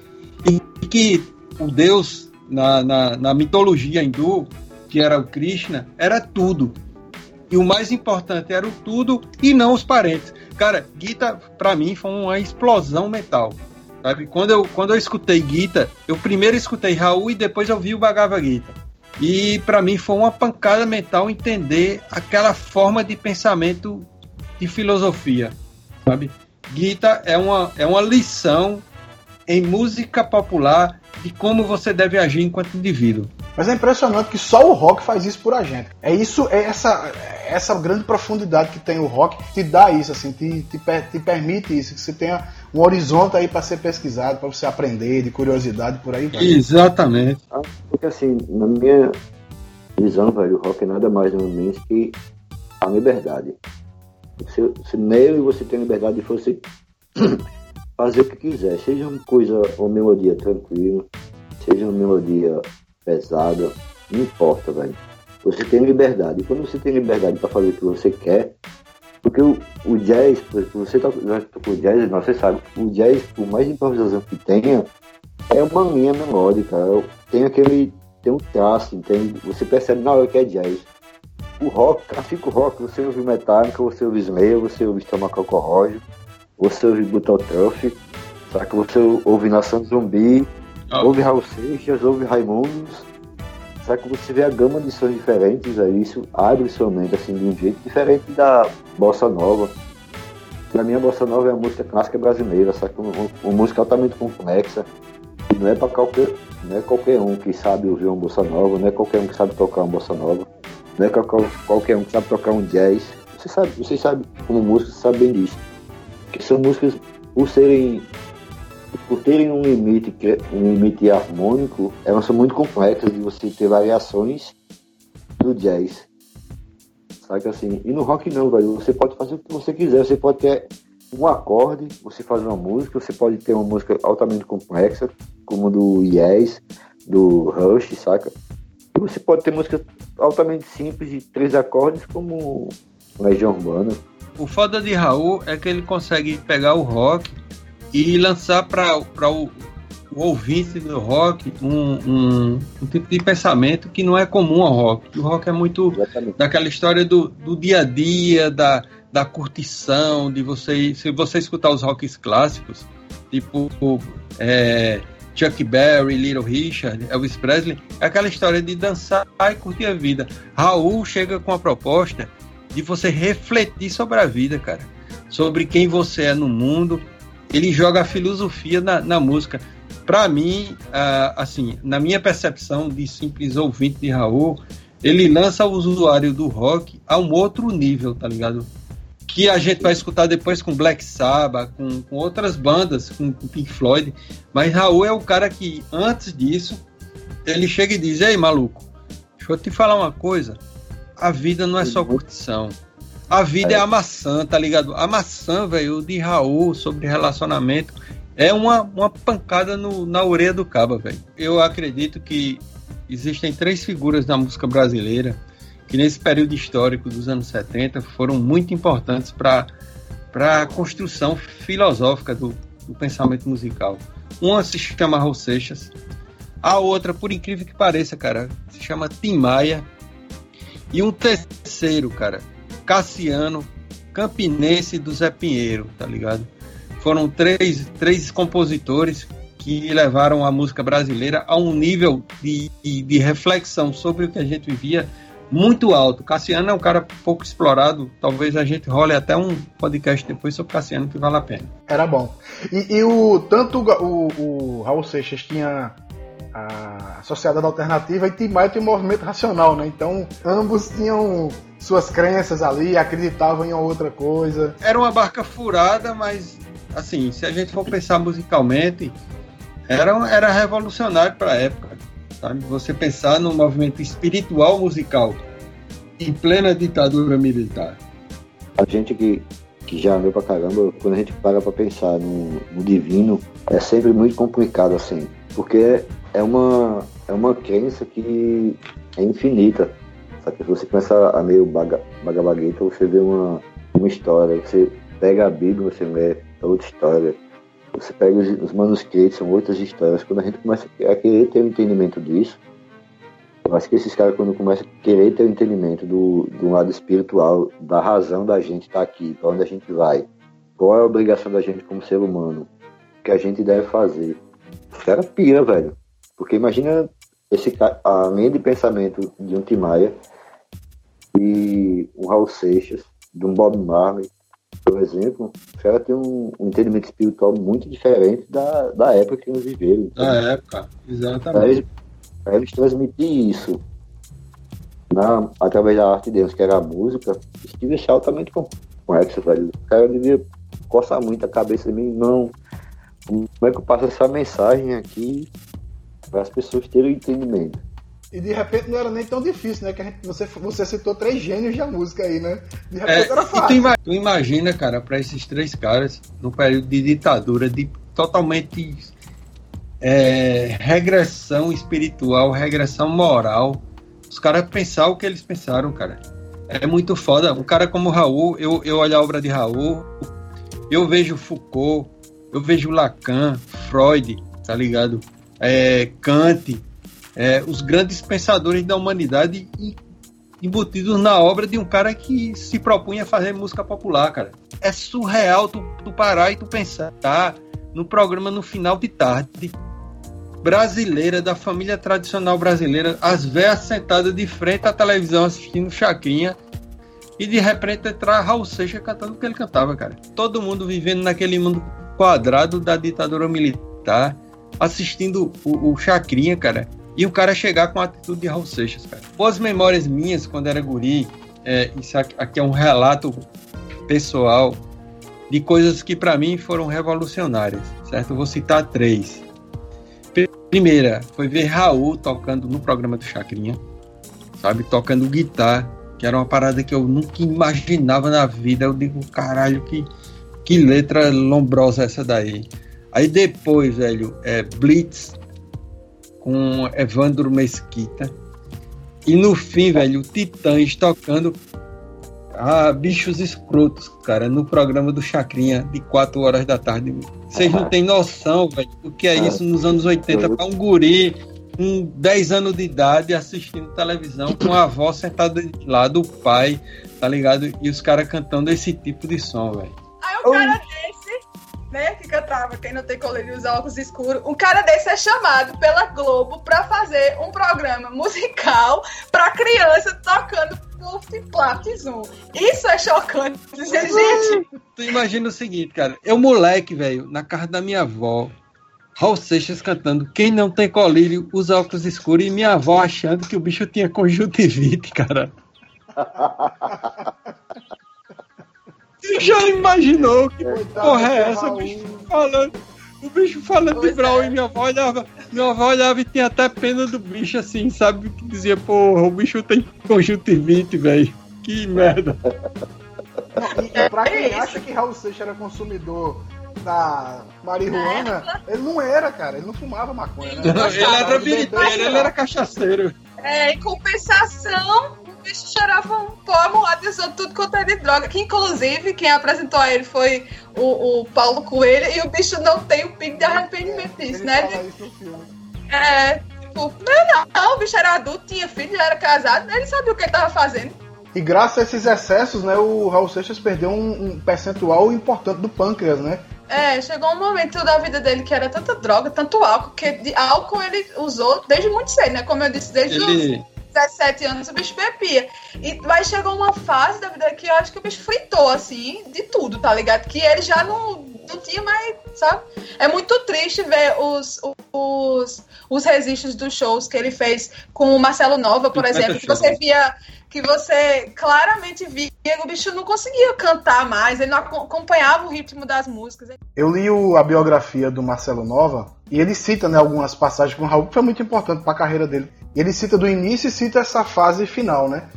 [SPEAKER 2] e que o Deus na, na, na mitologia hindu, que era o Krishna, era tudo. E o mais importante era o tudo e não os parentes. Cara, Gita, para mim, foi uma explosão mental. Sabe? Quando, eu, quando eu escutei Gita, eu primeiro escutei Raul e depois eu vi o Bhagavad Gita. E para mim foi uma pancada mental entender aquela forma de pensamento de filosofia, sabe? Gita é uma, é uma lição em música popular de como você deve agir enquanto indivíduo.
[SPEAKER 4] Mas é impressionante que só o rock faz isso por a gente. É isso, é essa, essa grande profundidade que tem o rock te dá isso, assim, te, te, te permite isso, que você tenha um horizonte aí para ser pesquisado, para você aprender, de curiosidade, por aí
[SPEAKER 2] vai. Exatamente.
[SPEAKER 1] Ah, porque assim, na minha visão, velho, o rock é nada mais nem menos que a liberdade. Você, você, nele você tem liberdade de você fazer o que quiser, seja uma coisa, uma melodia tranquila, seja uma melodia pesada, não importa, velho. Você tem liberdade. E quando você tem liberdade para fazer o que você quer, porque o, o jazz, você tá, já tocou jazz, não, você sabe, o jazz, por mais improvisação que tenha, é uma linha melódica. É tem aquele. Tem um traço, entende? Você percebe na hora que é jazz. O rock, classico rock, você ouve Metallica, você ouve Slayer, você ouve Corrosion, você ouve Buttertruff, sabe? Você ouve Nação Zumbi, ah. ouve Raul Seixas, ouve Raimundos, só que você vê a gama de sons diferentes, aí isso abre sua mente assim, de um jeito diferente da bossa nova. Pra mim, a bossa nova é a música clássica brasileira, só que uma, uma música altamente complexa. Não é para qualquer, não é qualquer um que sabe ouvir uma bossa nova, não é qualquer um que sabe tocar uma bossa nova, não é qualquer um que sabe tocar um jazz. Você sabe, você sabe como música, você sabe bem disso. Que são músicas, por serem por terem um limite, um limite harmônico, elas são muito complexas de você ter variações do jazz. Sabe assim? E no rock não, velho. Você pode fazer o que você quiser. Você pode ter um acorde, você faz uma música, você pode ter uma música altamente complexa, como do Yes, do Rush, saca? E você pode ter músicas altamente simples de três acordes, como Legião Urbana.
[SPEAKER 2] O foda de Raul é que ele consegue pegar o rock e lançar para o, o ouvinte do rock um, um, um, tipo de pensamento que não é comum ao rock. O rock é muito Exatamente. daquela história do, do dia a dia, da, da curtição, de você. Se você escutar os rocks clássicos, tipo é, Chuck Berry, Little Richard, Elvis Presley, é aquela história de dançar e curtir a vida. Raul chega com a proposta de você refletir sobre a vida, cara. Sobre quem você é no mundo, ele joga a filosofia na, na música. Para mim, assim, na minha percepção de simples ouvinte de Raul, ele lança o usuário do rock a um outro nível, tá ligado? Que a gente vai escutar depois com Black Sabbath, com, com outras bandas, com, com Pink Floyd. Mas Raul é o cara que, antes disso, ele chega e diz: Ei, maluco, deixa eu te falar uma coisa. A vida não é só curtição. A vida é. é a maçã, tá ligado? A maçã, velho, de Raul sobre relacionamento é uma, uma pancada no, na orelha do caba, velho. Eu acredito que existem três figuras da música brasileira que nesse período histórico dos anos 70 foram muito importantes para a construção filosófica do, do, pensamento musical. Uma se chama Raul Seixas, a outra, por incrível que pareça, cara, se chama Tim Maia, e um terceiro, cara, Cassiano, Campinense do Zé Pinheiro, tá ligado? Foram três, três compositores que levaram a música brasileira a um nível de, de, de, reflexão sobre o que a gente vivia muito alto. Cassiano é um cara pouco explorado, talvez a gente role até um podcast depois sobre Cassiano que vale a pena.
[SPEAKER 4] Era bom. E, e o tanto o, o Raul Seixas tinha a Sociedade Alternativa e Tim Maia tem um movimento racional, né? Então ambos tinham suas crenças ali, acreditavam em outra coisa.
[SPEAKER 2] Era uma barca furada, mas assim, se a gente for pensar musicalmente, era, era revolucionário para a época. Sabe? Você pensar no movimento espiritual musical em plena ditadura militar.
[SPEAKER 1] A gente que, que já andou pra caramba, quando a gente para pra pensar no, no divino, é sempre muito complicado assim, porque é uma, é uma crença que é infinita. Só que você começa a meio baga, bagabagueta, você vê uma, uma história, você pega a Bíblia, você lê outra história, você pega os, os manuscritos, são outras histórias. Quando a gente começa a querer ter um entendimento disso, eu acho que esses caras, quando começam a querer ter o um entendimento do, do lado espiritual, da razão da gente estar tá aqui, para onde a gente vai, qual é a obrigação da gente como ser humano, o que a gente deve fazer. Os caras pira, velho. Porque imagina esse, a linha de pensamento de um Tim Maia e um Raul Seixas, de um Bob Marley, por exemplo, o cara tem um, um, entendimento espiritual muito diferente da, da época que eles viveram.
[SPEAKER 2] Então, da época, exatamente.
[SPEAKER 1] Para eles, eles transmitir isso na, através da arte deles, que era a música, isso devia ser altamente complexo, velho. O cara devia coçar muito a cabeça de mim, não. Como é que eu passo essa mensagem aqui para as pessoas terem entendimento?
[SPEAKER 4] E de repente não era nem tão difícil, né? Que gente, você, você citou três gênios da música aí, né? De repente é, era
[SPEAKER 2] fácil. Tu, tu, imagina, cara, para esses três caras, no período de ditadura, de totalmente é, regressão espiritual, regressão moral, os caras pensar o que eles pensaram, cara. É muito foda. Um cara como Raul, eu, eu olho a obra de Raul, eu vejo Foucault, eu vejo Lacan, Freud, tá ligado? É, Kant, é, os grandes pensadores da humanidade embutidos na obra de um cara que se propunha a fazer música popular, cara. É surreal tu, tu parar e tu pensar tá, no programa no final de tarde brasileira, da família tradicional brasileira, as velhas sentadas de frente à televisão assistindo Chacrinha e de repente entrar Raul Seixas cantando o que ele cantava, cara. Todo mundo vivendo naquele mundo quadrado da ditadura militar, assistindo o, o Chacrinha, cara e o cara chegar com a atitude de Raul Seixas, cara. Boas memórias minhas quando era guri, é, isso aqui é um relato pessoal de coisas que para mim foram revolucionárias, certo? Eu vou citar três. Primeira, foi ver Raul tocando no programa do Chacrinha, sabe? Tocando guitarra, que era uma parada que eu nunca imaginava na vida. Eu digo, caralho, que, que letra lombrosa essa daí. Aí depois, velho, é Blitz com Evandro Mesquita. E no fim, velho, Titãs tocando ah, bichos escrotos, cara, no programa do Chacrinha de 4 horas da tarde. Vocês não têm noção, velho, do que é isso nos anos 80 para um guri com 10 anos de idade assistindo televisão com a avó sentada de lado, o pai, tá ligado? E os caras cantando esse tipo de som, velho.
[SPEAKER 3] Aí o cara desse né, que cantava Quem Não Tem Colírio Usa Óculos Escuros, um cara desse é chamado pela Globo para fazer um programa musical para criança tocando Plafzum. Isso é chocante, gente.
[SPEAKER 2] Tu imagina o seguinte, cara, eu moleque, velho, na casa da minha avó, Raul Seixas cantando Quem não tem colírio usa óculos escuros e minha avó achando que o bicho tinha conjuntivite, cara. já imaginou que Coitado porra é essa? O bicho falando. O bicho falando de Brawl é. e minha avó olhava, minha avó olhava e tinha até pena do bicho assim, sabe? Que dizia, porra, o bicho tem conjuntivite, velho. Que merda.
[SPEAKER 4] Não, e, pra quem é acha que Raul Seixas era consumidor da marihuana, ele não era, cara. Ele não fumava maconha. Né?
[SPEAKER 2] Ele, era biriteiro, ele era cachaceiro.
[SPEAKER 3] É, em compensação, bicho cheirava um pó moado e tudo quanto era de droga. Que inclusive quem apresentou a ele foi o, o Paulo Coelho e o bicho não tem o pico de arrependimento disso, né? É, tipo, não, não, o bicho era adulto, tinha filho, já era casado, ele sabia o que ele tava fazendo.
[SPEAKER 4] E graças a esses excessos, né, o Raul Seixas perdeu um, um percentual importante do pâncreas, né?
[SPEAKER 3] É, chegou um momento da vida dele que era tanta droga, tanto álcool, que de álcool ele usou desde muito cedo, né? Como eu disse, desde ele... os 17 anos o bicho bebia. E vai chegar uma fase da vida que eu acho que o bicho fritou, assim, de tudo, tá ligado? Que ele já não, não tinha mais, sabe? É muito triste ver os, os, os registros dos shows que ele fez com o Marcelo Nova, por exemplo, que você via que você claramente via que o bicho não conseguia cantar mais, ele não acompanhava o ritmo das músicas.
[SPEAKER 4] Eu li o, a biografia do Marcelo Nova e ele cita né, algumas passagens com o Raul que foi muito importante para a carreira dele. E ele cita do início e cita essa fase final, né?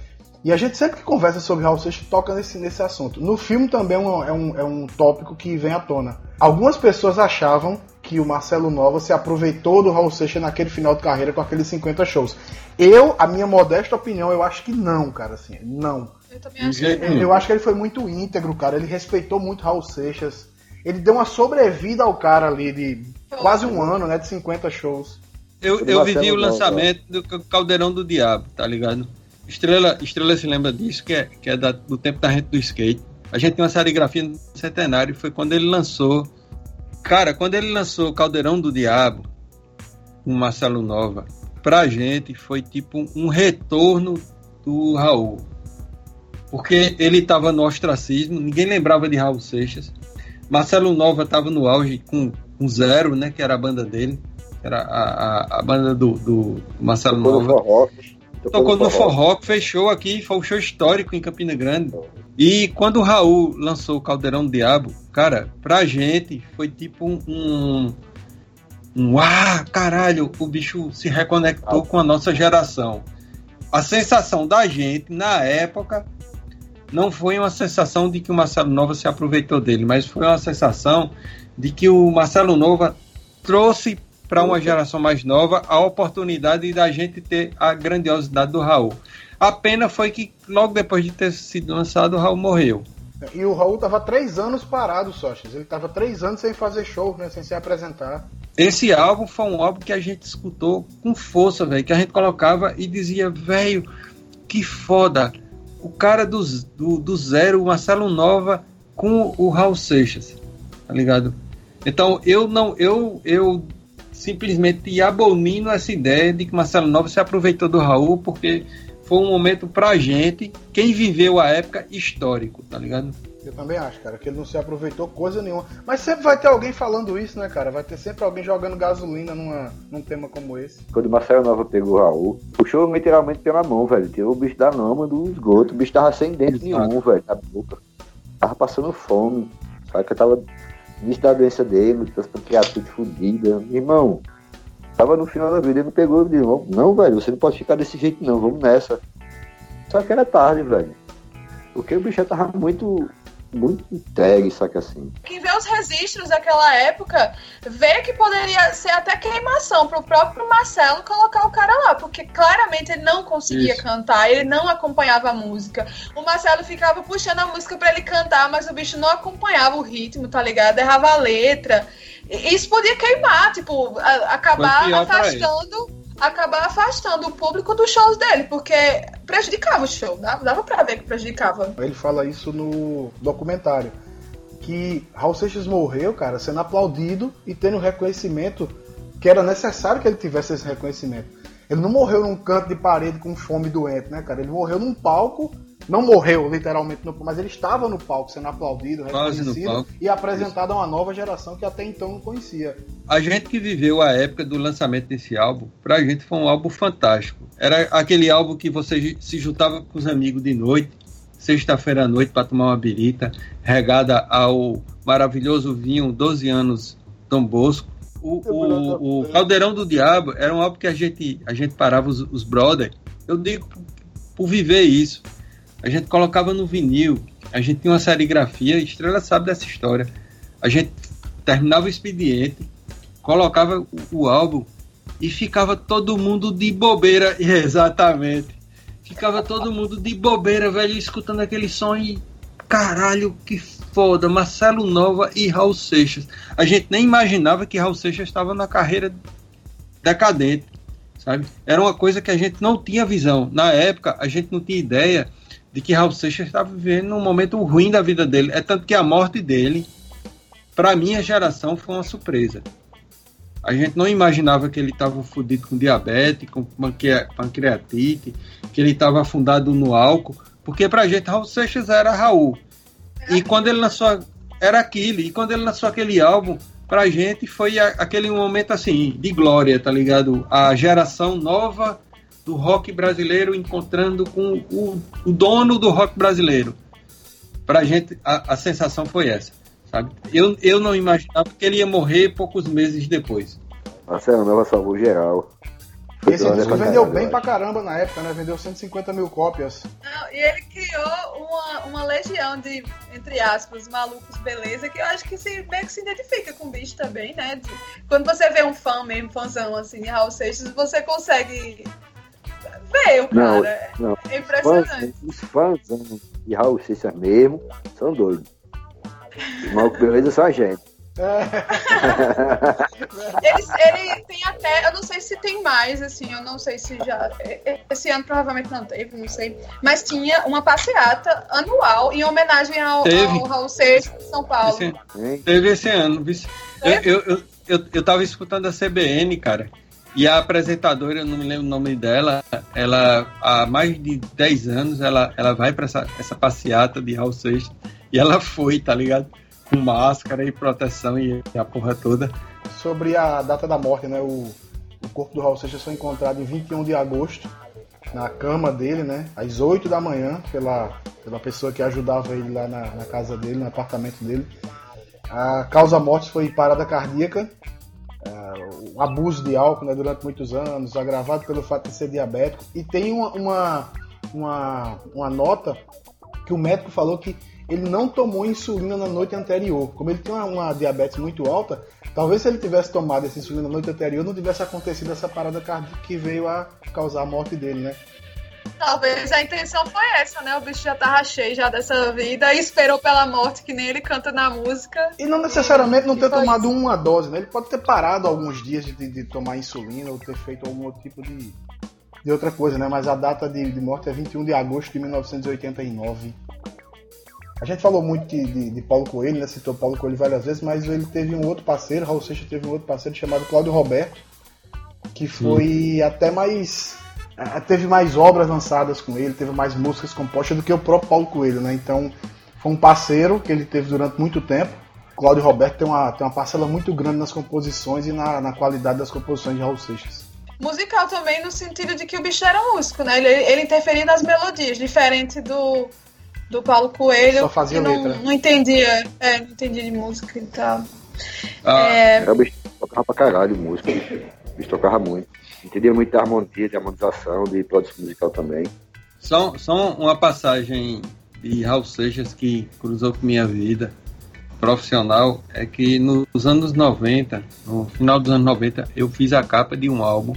[SPEAKER 4] E a gente sempre que conversa sobre Raul Seixas toca nesse, nesse assunto. No filme também é um, é um, é um tópico que vem à tona. Algumas pessoas achavam que o Marcelo Nova se aproveitou do Raul Seixas naquele final de carreira com aqueles 50 shows. Eu, a minha modesta opinião, eu acho que não, cara, assim, não.
[SPEAKER 3] Eu também acho
[SPEAKER 4] que Eu acho que ele foi muito íntegro, cara, ele respeitou muito Raul Seixas. Ele deu uma sobrevida ao cara ali de quase um ano, né, de 50 shows.
[SPEAKER 2] Eu, eu vivi o lançamento do Caldeirão do Diabo, tá ligado? Estrela, Estrela se lembra disso, que é, que é da, do tempo da gente do skate. A gente tem uma serigrafia no centenário, foi quando ele lançou Cara, quando ele lançou Caldeirão do Diabo, com Marcelo Nova, pra gente foi tipo um retorno do Raul. Porque ele tava no ostracismo, ninguém lembrava de Raul Seixas. Marcelo Nova tava no auge com, com Zero, né? Que era a banda dele. Era a, a, a banda do, do Marcelo Nova. tocou no Forró, fechou aqui, foi um show histórico em Campina Grande. E quando o Raul lançou o Caldeirão do Diabo, cara, pra gente foi tipo um. um ah, caralho, o bicho se reconectou ah. com a nossa geração. A sensação da gente, na época, não foi uma sensação de que o Marcelo Nova se aproveitou dele, mas foi uma sensação de que o Marcelo Nova trouxe para uma geração mais nova a oportunidade da gente ter a grandiosidade do Raul. A pena foi que logo depois de ter sido lançado, o Raul morreu.
[SPEAKER 4] E o Raul tava três anos parado, Soches. Ele tava três anos sem fazer show, né? Sem se apresentar.
[SPEAKER 2] Esse álbum foi um álbum que a gente escutou com força, velho. Que a gente colocava e dizia, velho, que foda. O cara do, do, do zero, o Marcelo Nova, com o Raul Seixas. Tá ligado? Então eu não. Eu, eu simplesmente abomino essa ideia de que Marcelo Nova se aproveitou do Raul, porque foi um momento pra gente, quem viveu a época, histórico, tá ligado?
[SPEAKER 4] Eu também acho, cara, que ele não se aproveitou coisa nenhuma. Mas sempre vai ter alguém falando isso, né, cara? Vai ter sempre alguém jogando gasolina numa, num tema como esse.
[SPEAKER 1] Quando o Marcelo Nova pegou o Raul, puxou literalmente pela mão, velho. Tirou o bicho da lama do esgoto. O bicho tava sem dente nenhum, velho, na boca. Tava passando fome. Sabe que eu tava início da doença dele, das pancreatite fodida. Irmão, tava no final da vida, ele não pegou e disse, não, velho, você não pode ficar desse jeito não, vamos nessa. Só que era tarde, velho. Porque o bicho já tava muito muito entregue, que assim.
[SPEAKER 3] Quem vê os registros daquela época vê que poderia ser até queimação pro próprio Marcelo colocar o cara lá, porque claramente ele não conseguia Isso. cantar, ele não acompanhava a música. O Marcelo ficava puxando a música para ele cantar, mas o bicho não acompanhava o ritmo, tá ligado? Errava a letra. Isso podia queimar, tipo, acabar afastando acabar afastando o público dos shows dele, porque prejudicava o show, dava, dava pra ver que prejudicava.
[SPEAKER 4] Ele fala isso no documentário, que Raul Seixas morreu, cara, sendo aplaudido e tendo reconhecimento que era necessário que ele tivesse esse reconhecimento. Ele não morreu num canto de parede com fome doente, né, cara? Ele morreu num palco não morreu literalmente no mas ele estava no palco sendo aplaudido, reconhecido e apresentado Isso. a uma nova geração que até então não conhecia.
[SPEAKER 2] A gente que viveu a época do lançamento desse álbum, pra gente foi um álbum fantástico. Era aquele álbum que você se juntava com os amigos de noite, sexta-feira à noite para tomar uma birita, regada ao maravilhoso vinho 12 anos Dom Bosco. O, o, o Caldeirão do Diabo era um álbum que a gente, a gente parava os, os brothers. Eu digo por viver isso a gente colocava no vinil, a gente tinha uma serigrafia, Estrela sabe dessa história. A gente terminava o expediente, colocava o, álbum e ficava todo mundo de bobeira, exatamente. Ficava todo mundo de bobeira, velho, escutando aquele som e caralho, que foda, Marcelo Nova e Raul Seixas. A gente nem imaginava que Raul Seixas estava na carreira decadente, sabe? Era uma coisa que a gente não tinha visão. Na época, a gente não tinha ideia de que Raul Seixas estava vivendo um momento ruim da vida dele. É tanto que a morte dele, para minha geração, foi uma surpresa. A gente não imaginava que ele estava fodido com diabetes, com pancreatite, que ele estava afundado no álcool, porque para a gente Raul Seixas era Raul. E quando ele lançou era aquilo, e quando ele lançou aquele álbum, para a gente foi aquele momento assim de glória, tá ligado? A geração nova do rock brasileiro encontrando com o, o dono do rock brasileiro. Pra gente, a, a, sensação foi essa, sabe? Eu, eu não imaginava que ele ia morrer poucos meses depois.
[SPEAKER 1] Marcelo Nova salvou geral.
[SPEAKER 4] E esse disco vendeu bem pra caramba na época, né? Vendeu 150 mil cópias.
[SPEAKER 3] Não, e ele criou uma, uma legião de, entre aspas, malucos beleza, que eu acho que se, bem que se identifica com o bicho também, né? Quando você vê um fã mesmo, fãzão assim, de Raul Seixas, você consegue feio,
[SPEAKER 1] não,
[SPEAKER 3] cara.
[SPEAKER 1] Não.
[SPEAKER 3] É impressionante.
[SPEAKER 1] Os fãs de Raul Seixas mesmo são doidos. Os malucos beleza são a gente.
[SPEAKER 3] ele, ele tem até, eu não sei se tem mais, assim, eu não sei se já. Esse ano provavelmente não teve, não sei. Mas tinha uma passeata anual em homenagem ao, ao Raul Seixas de São Paulo.
[SPEAKER 2] Esse, teve esse ano, eu, eu, eu, eu, eu tava escutando a CBN, cara. E a apresentadora, eu não me lembro o nome dela, ela há mais de 10 anos, ela, ela vai para essa, essa passeata de Raul Seixas e ela foi, tá ligado? Com máscara e proteção e a porra toda.
[SPEAKER 4] Sobre a data da morte, né? O, o corpo do Raul Seixas foi encontrado em 21 de agosto na cama dele, né? Às 8 da manhã, pela, pela pessoa que ajudava ele lá na, na casa dele, no apartamento dele. A causa morte foi parada cardíaca, é, o abuso de álcool né, durante muitos anos, agravado pelo fato de ser diabético. E tem uma, uma, uma, uma nota que o médico falou que ele não tomou insulina na noite anterior. Como ele tinha uma, uma diabetes muito alta, talvez se ele tivesse tomado essa insulina na noite anterior, não tivesse acontecido essa parada cardíaca que veio a causar a morte dele, né?
[SPEAKER 3] Talvez a intenção foi essa, né? O bicho já tava cheio já dessa vida e esperou pela morte, que nem ele canta na música.
[SPEAKER 4] E não necessariamente não ter tomado isso. uma dose, né? Ele pode ter parado alguns dias de, de, tomar insulina ou ter feito algum outro tipo de, de outra coisa, né? Mas a data de, de morte é 21 de agosto de 1989. A gente falou muito de, de, de, Paulo Coelho, né? Citou Paulo Coelho várias vezes, mas ele teve um outro parceiro, Raul Seixas teve um outro parceiro chamado Cláudio Roberto, que foi Sim. até mais. Teve mais obras lançadas com ele, teve mais músicas compostas do que o próprio Paulo Coelho, né? Então foi um parceiro que ele teve durante muito tempo. Cláudio Roberto tem uma, tem uma parcela muito grande nas composições e na, na qualidade das composições de Raul Seixas.
[SPEAKER 3] Musical também no sentido de que o bicho era músico, né? Ele, ele interferia nas melodias, diferente do, do Paulo Coelho.
[SPEAKER 4] Só fazia
[SPEAKER 3] não,
[SPEAKER 4] letra.
[SPEAKER 3] Não entendia, é, não entendia de música e tal.
[SPEAKER 1] Ah, é... O bicho tocava pra caralho música, o bicho tocava muito. Entendia muito da harmonia, de harmonização, de produção musical também.
[SPEAKER 2] Só, só uma passagem de Raul Seixas que cruzou com minha vida profissional é que nos anos 90, no final dos anos 90, eu fiz a capa de um álbum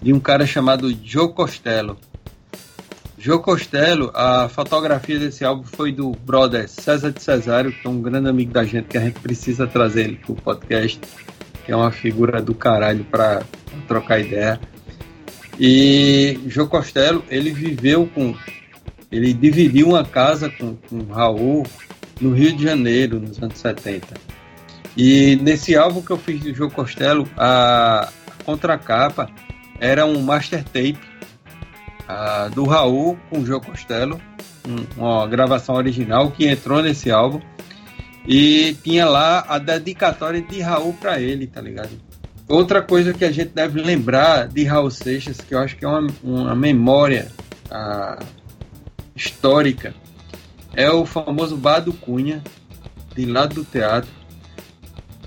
[SPEAKER 2] de um cara chamado Joe Costello. Joe Costello, a fotografia desse álbum foi do brother César de Cesário, que é um grande amigo da gente, que a gente precisa trazer ele pro podcast, que é uma figura do caralho para trocar ideia. E Joe Costello, ele viveu com. Ele dividiu uma casa com, com Raul no Rio de Janeiro, nos anos 70. E nesse álbum que eu fiz do Joe Costello, a contracapa era um master tape uh, do Raul com João Costello, um, uma gravação original que entrou nesse álbum. E tinha lá a dedicatória de Raul para ele, tá ligado? Outra coisa que a gente deve lembrar de Raul Seixas, que eu acho que é uma, uma memória uh, histórica, é o famoso Bar do Cunha, de lado do teatro.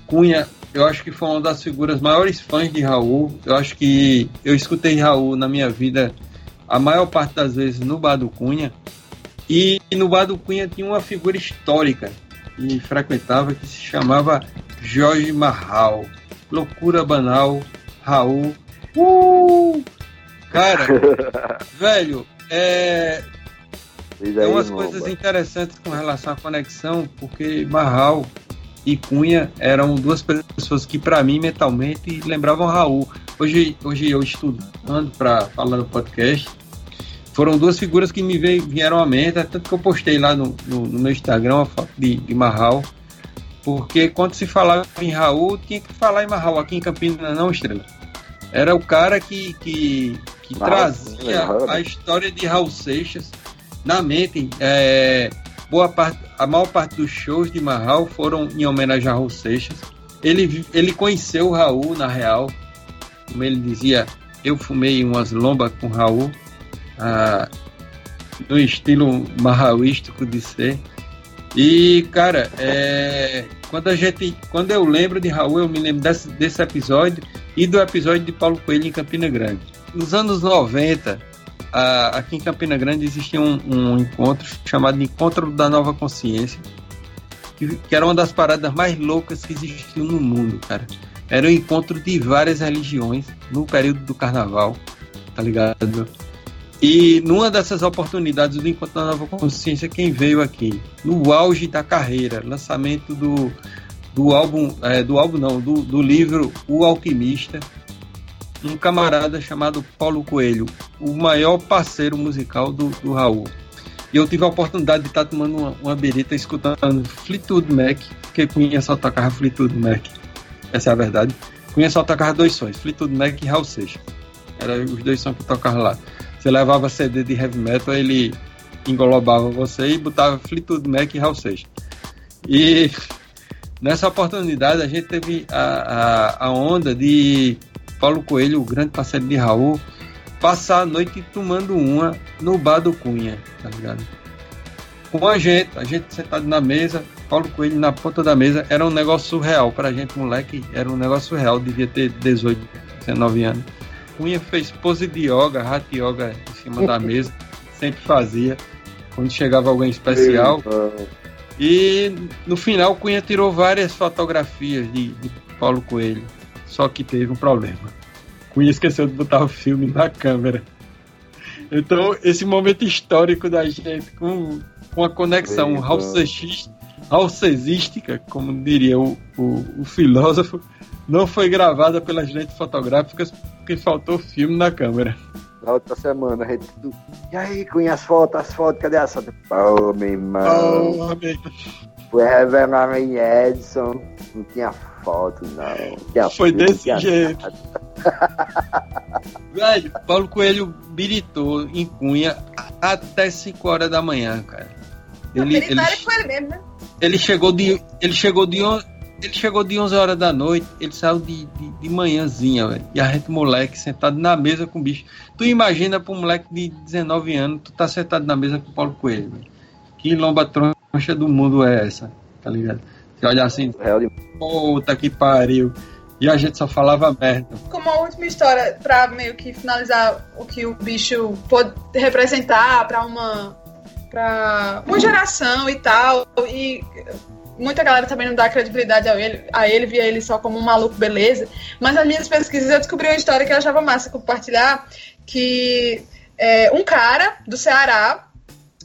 [SPEAKER 2] Cunha, eu acho que foi uma das figuras maiores fãs de Raul. Eu acho que eu escutei Raul na minha vida a maior parte das vezes no Bar do Cunha. E no Bar do Cunha tinha uma figura histórica que frequentava que se chamava Jorge Marral. Loucura banal, Raul. Uh! Cara, velho, é. Tem umas coisas interessantes com relação à conexão, porque Marral e Cunha eram duas pessoas que, para mim, mentalmente, lembravam Raul. Hoje, hoje eu estudando para falar no podcast, foram duas figuras que me veio, vieram à mente, tanto que eu postei lá no, no, no meu Instagram a foto de, de Marral, porque quando se falava em Raul, tinha que falar em Marral, aqui em Campinas não, Estrela. Era o cara que, que, que trazia a história de Raul Seixas na mente. É, boa parte, a maior parte dos shows de Marral foram em homenagem a Raul Seixas. Ele, ele conheceu o Raul, na real, como ele dizia, eu fumei umas lombas com Raul ah, no estilo marrauístico de ser. E, cara, é, quando a gente. Quando eu lembro de Raul, eu me lembro desse, desse episódio e do episódio de Paulo Coelho em Campina Grande. Nos anos 90, a, aqui em Campina Grande existia um, um, encontro chamado Encontro da Nova Consciência, que, que era uma das paradas mais loucas que existiam no mundo, cara. Era um encontro de várias religiões no período do carnaval, tá ligado? E numa dessas oportunidades do Encontro da Nova Consciência, quem veio aqui? No auge da carreira, lançamento do, do álbum, é, do álbum não, do, do livro O Alquimista, um camarada chamado Paulo Coelho, o maior parceiro musical do, do Raul. E eu tive a oportunidade de estar tomando uma, uma berita escutando Fleetwood Mac, porque Cunha só tocava Fleetwood Mac. Essa é a verdade. Cunha só tocava dois sons, Fleetwood Mac e Raul Seixas. Eram os dois sons que tocavam lá. Você levava CD de heavy metal, ele englobava você e botava Fleetwood Mac e Hal Seixas. E nessa oportunidade a gente teve a, a, a, onda de Paulo Coelho, o grande parceiro de Raul, passar a noite tomando uma no bar do Cunha, tá ligado? Com a gente, a gente sentado na mesa, Paulo Coelho na ponta da mesa, era um negócio surreal. Pra gente, moleque, era um negócio surreal, devia ter 18, 19 anos. Cunha fez pose de yoga, hat yoga em cima da mesa, sempre fazia, quando chegava alguém especial. E no final, Cunha tirou várias fotografias de, de Paulo Coelho, só que teve um problema. Cunha esqueceu de botar o filme na câmera. Então, esse momento histórico da gente com, com a conexão raucesística, como diria o, o, o filósofo, não foi gravada pelas lentes fotográficas porque faltou filme na câmera.
[SPEAKER 1] Na outra semana, a gente. E aí, Cunha, as fotos, as fotos, cadê as fotos? Pô, meu irmão. Oh, meu... Foi revelar em Edson, não tinha foto, não. Tinha
[SPEAKER 2] foi filme, desse jeito. Velho, Paulo Coelho biritou em Cunha até 5 horas da manhã, cara.
[SPEAKER 3] Ele, ele, ele, mesmo, né?
[SPEAKER 2] ele chegou de ele chegou de ele chegou de 11 horas da noite, ele saiu de, de, de manhãzinha, velho. E a gente, moleque, sentado na mesa com o bicho. Tu imagina pra um moleque de 19 anos, tu tá sentado na mesa com o Paulo Coelho, velho. Que lomba troncha do mundo é essa, tá ligado? Você olha assim, puta que pariu. E a gente só falava merda.
[SPEAKER 3] Como a última história, pra meio que finalizar o que o bicho pode representar pra uma. pra uma geração e tal. E muita galera também não dá credibilidade a ele, a ele, via ele só como um maluco, beleza. Mas nas minhas pesquisas eu descobri uma história que eu achava massa compartilhar, que é, um cara do Ceará,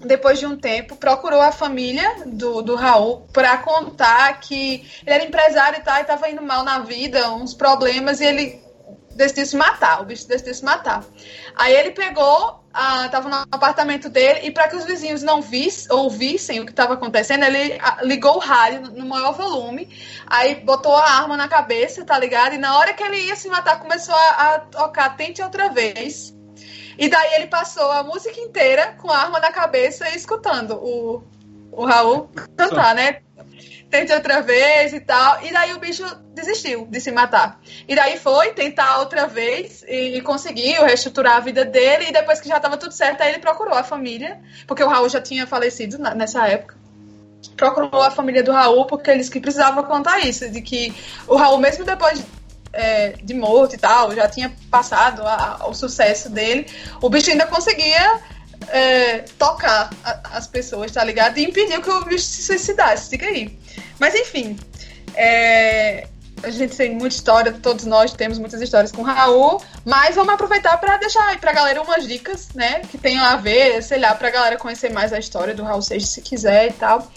[SPEAKER 3] depois de um tempo, procurou a família do, do Raul para contar que ele era empresário e tal, e estava indo mal na vida, uns problemas, e ele decidiu se matar, o bicho decidiu se matar. Aí ele pegou, ah, tava no apartamento dele, e para que os vizinhos não vis, ouvissem o que estava acontecendo, ele ligou o rádio no maior volume, aí botou a arma na cabeça, tá ligado? E na hora que ele ia se matar, começou a, a tocar Tente Outra Vez. E daí ele passou a música inteira com a arma na cabeça e escutando o, o Raul cantar, né? Tente outra vez e tal. E daí o bicho desistiu de se matar. E daí foi tentar outra vez e, conseguiu reestruturar a vida dele. E depois que já estava tudo certo, aí ele procurou a família, porque o Raul já tinha falecido na, nessa época. Procurou a família do Raul porque eles que precisavam contar isso, de que o Raul, mesmo depois é, de morto e tal, já tinha passado a, a, o sucesso dele, o bicho ainda conseguia é, tocar a, as pessoas, tá ligado? E impedir que o bicho se suicidasse. Fica aí. Mas enfim, é, a gente tem muita história, todos nós temos muitas histórias com o Raul, mas vamos aproveitar para deixar aí pra galera umas dicas, né, que tenham a ver, sei lá, pra galera conhecer mais a história do Raul Seixas, se quiser e tal.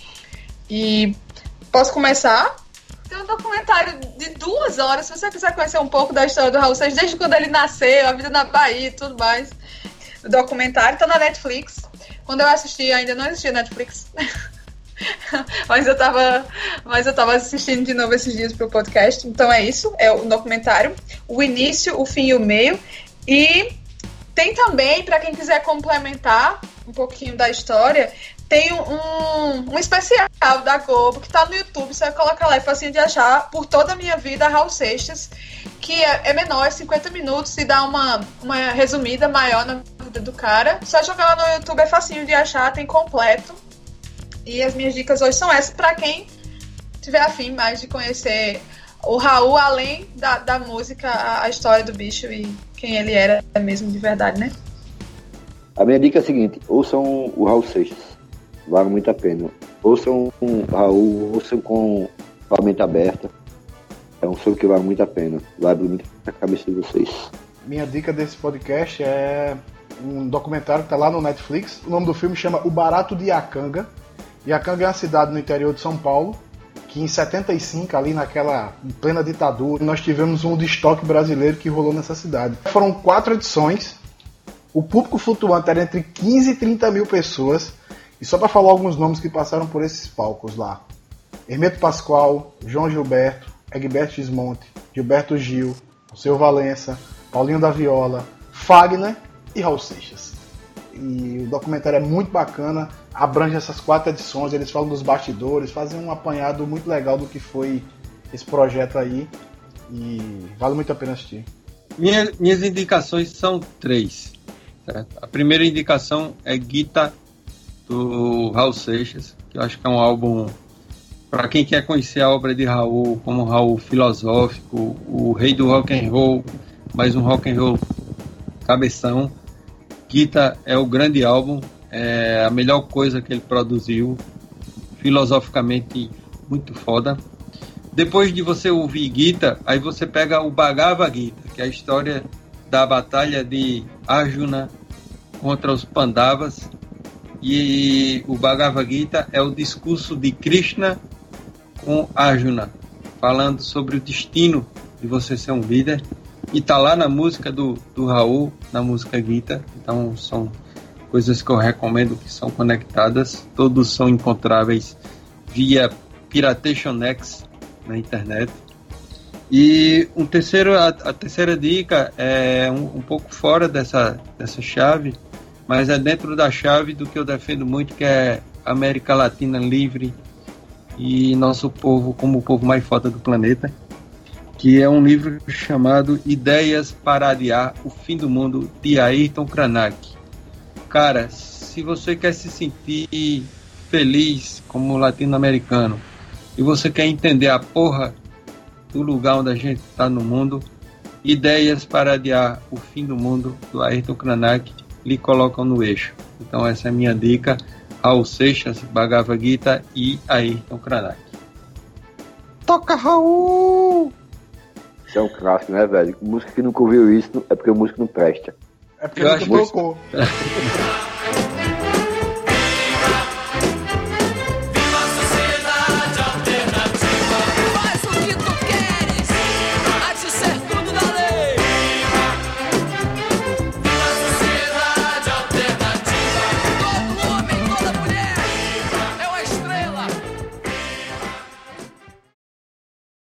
[SPEAKER 3] E posso começar? Tem um documentário de duas horas, se você quiser conhecer um pouco da história do Raul Seixas, desde quando ele nasceu, a vida na Bahia e tudo mais. O documentário tá na Netflix. Quando eu assisti, ainda não existia Netflix. mas eu tava, mas eu tava assistindo de novo esses dias pro podcast. Então é isso, é o documentário, o início, o fim e o meio. E tem também para quem quiser complementar um pouquinho da história, tem um, um especial da Globo que tá no YouTube, você vai colocar lá, é facinho de achar, por toda a minha vida, Raul Seixas, que é, é menor, é 50 minutos e dá uma, uma resumida maior na vida do cara. Só jogar lá no YouTube, é facinho de achar, tem completo. E as minhas dicas hoje são essas para quem tiver afim mais de conhecer o Raul, além da, da música, a, a, história do bicho e quem ele era mesmo de verdade, né?
[SPEAKER 1] A minha dica é a seguinte: ouçam o Raul Seixas, vale muito a pena. Ouçam o Raul, ouçam com a mente aberta. É um som que vale muito a pena, vale muito a cabeça de vocês.
[SPEAKER 4] Minha dica desse podcast é um documentário que está lá no Netflix. O nome do filme chama O Barato de Iacanga Iacanga é uma cidade no interior de São Paulo, que em 75, ali naquela em plena ditadura, nós tivemos um destoque brasileiro que rolou nessa cidade. Foram quatro edições, o público flutuante era entre 15 e 30 mil pessoas, e só para falar alguns nomes que passaram por esses palcos lá: Hermeto Pascoal, João Gilberto, Egberto Gismonte, Gilberto Gil, o seu Valença, Paulinho da Viola, Fagner e Raul Seixas. E o documentário é muito bacana abrange essas quatro edições, eles falam dos bastidores, fazem um apanhado muito legal do que foi esse projeto aí e vale muito a pena assistir.
[SPEAKER 2] Minha, minhas indicações são três. Certo? A primeira indicação é Guita, do Raul Seixas, que eu acho que é um álbum para quem quer conhecer a obra de Raul como Raul filosófico, o rei do rock and roll, mais um rock and roll cabeção. Guita é o grande álbum, é a melhor coisa que ele produziu, filosoficamente muito foda. Depois de você ouvir Gita, aí você pega o Bhagavad Gita, que é a história da batalha de Arjuna contra os Pandavas. E o Bhagavad Gita é o discurso de Krishna com Arjuna, falando sobre o destino de você ser um líder. E tá lá na música do, do Raul, na música Gita. Então são coisas que eu recomendo que são conectadas. Todos são encontráveis via Piratation X na internet. E um terceiro, a, a terceira dica é um, um, pouco fora dessa, dessa chave, mas é dentro da chave do que eu defendo muito, que é América Latina livre e nosso povo como o povo mais foda do planeta, que é um livro chamado Ideias para Adiar o Fim do Mundo, de Ayrton Kranak. Cara, se você quer se sentir feliz como latino-americano, e você quer entender a porra do lugar onde a gente está no mundo, ideias para adiar o fim do mundo do Ayrton Kranak lhe colocam no eixo. Então essa é a minha dica, Raul Seixas, Bhagavad Gita e Ayrton Kranak.
[SPEAKER 1] Toca Raul! Isso é um clássico, né, velho? Música que nunca ouviu isso é porque a música não presta.
[SPEAKER 4] É porque nunca tocou.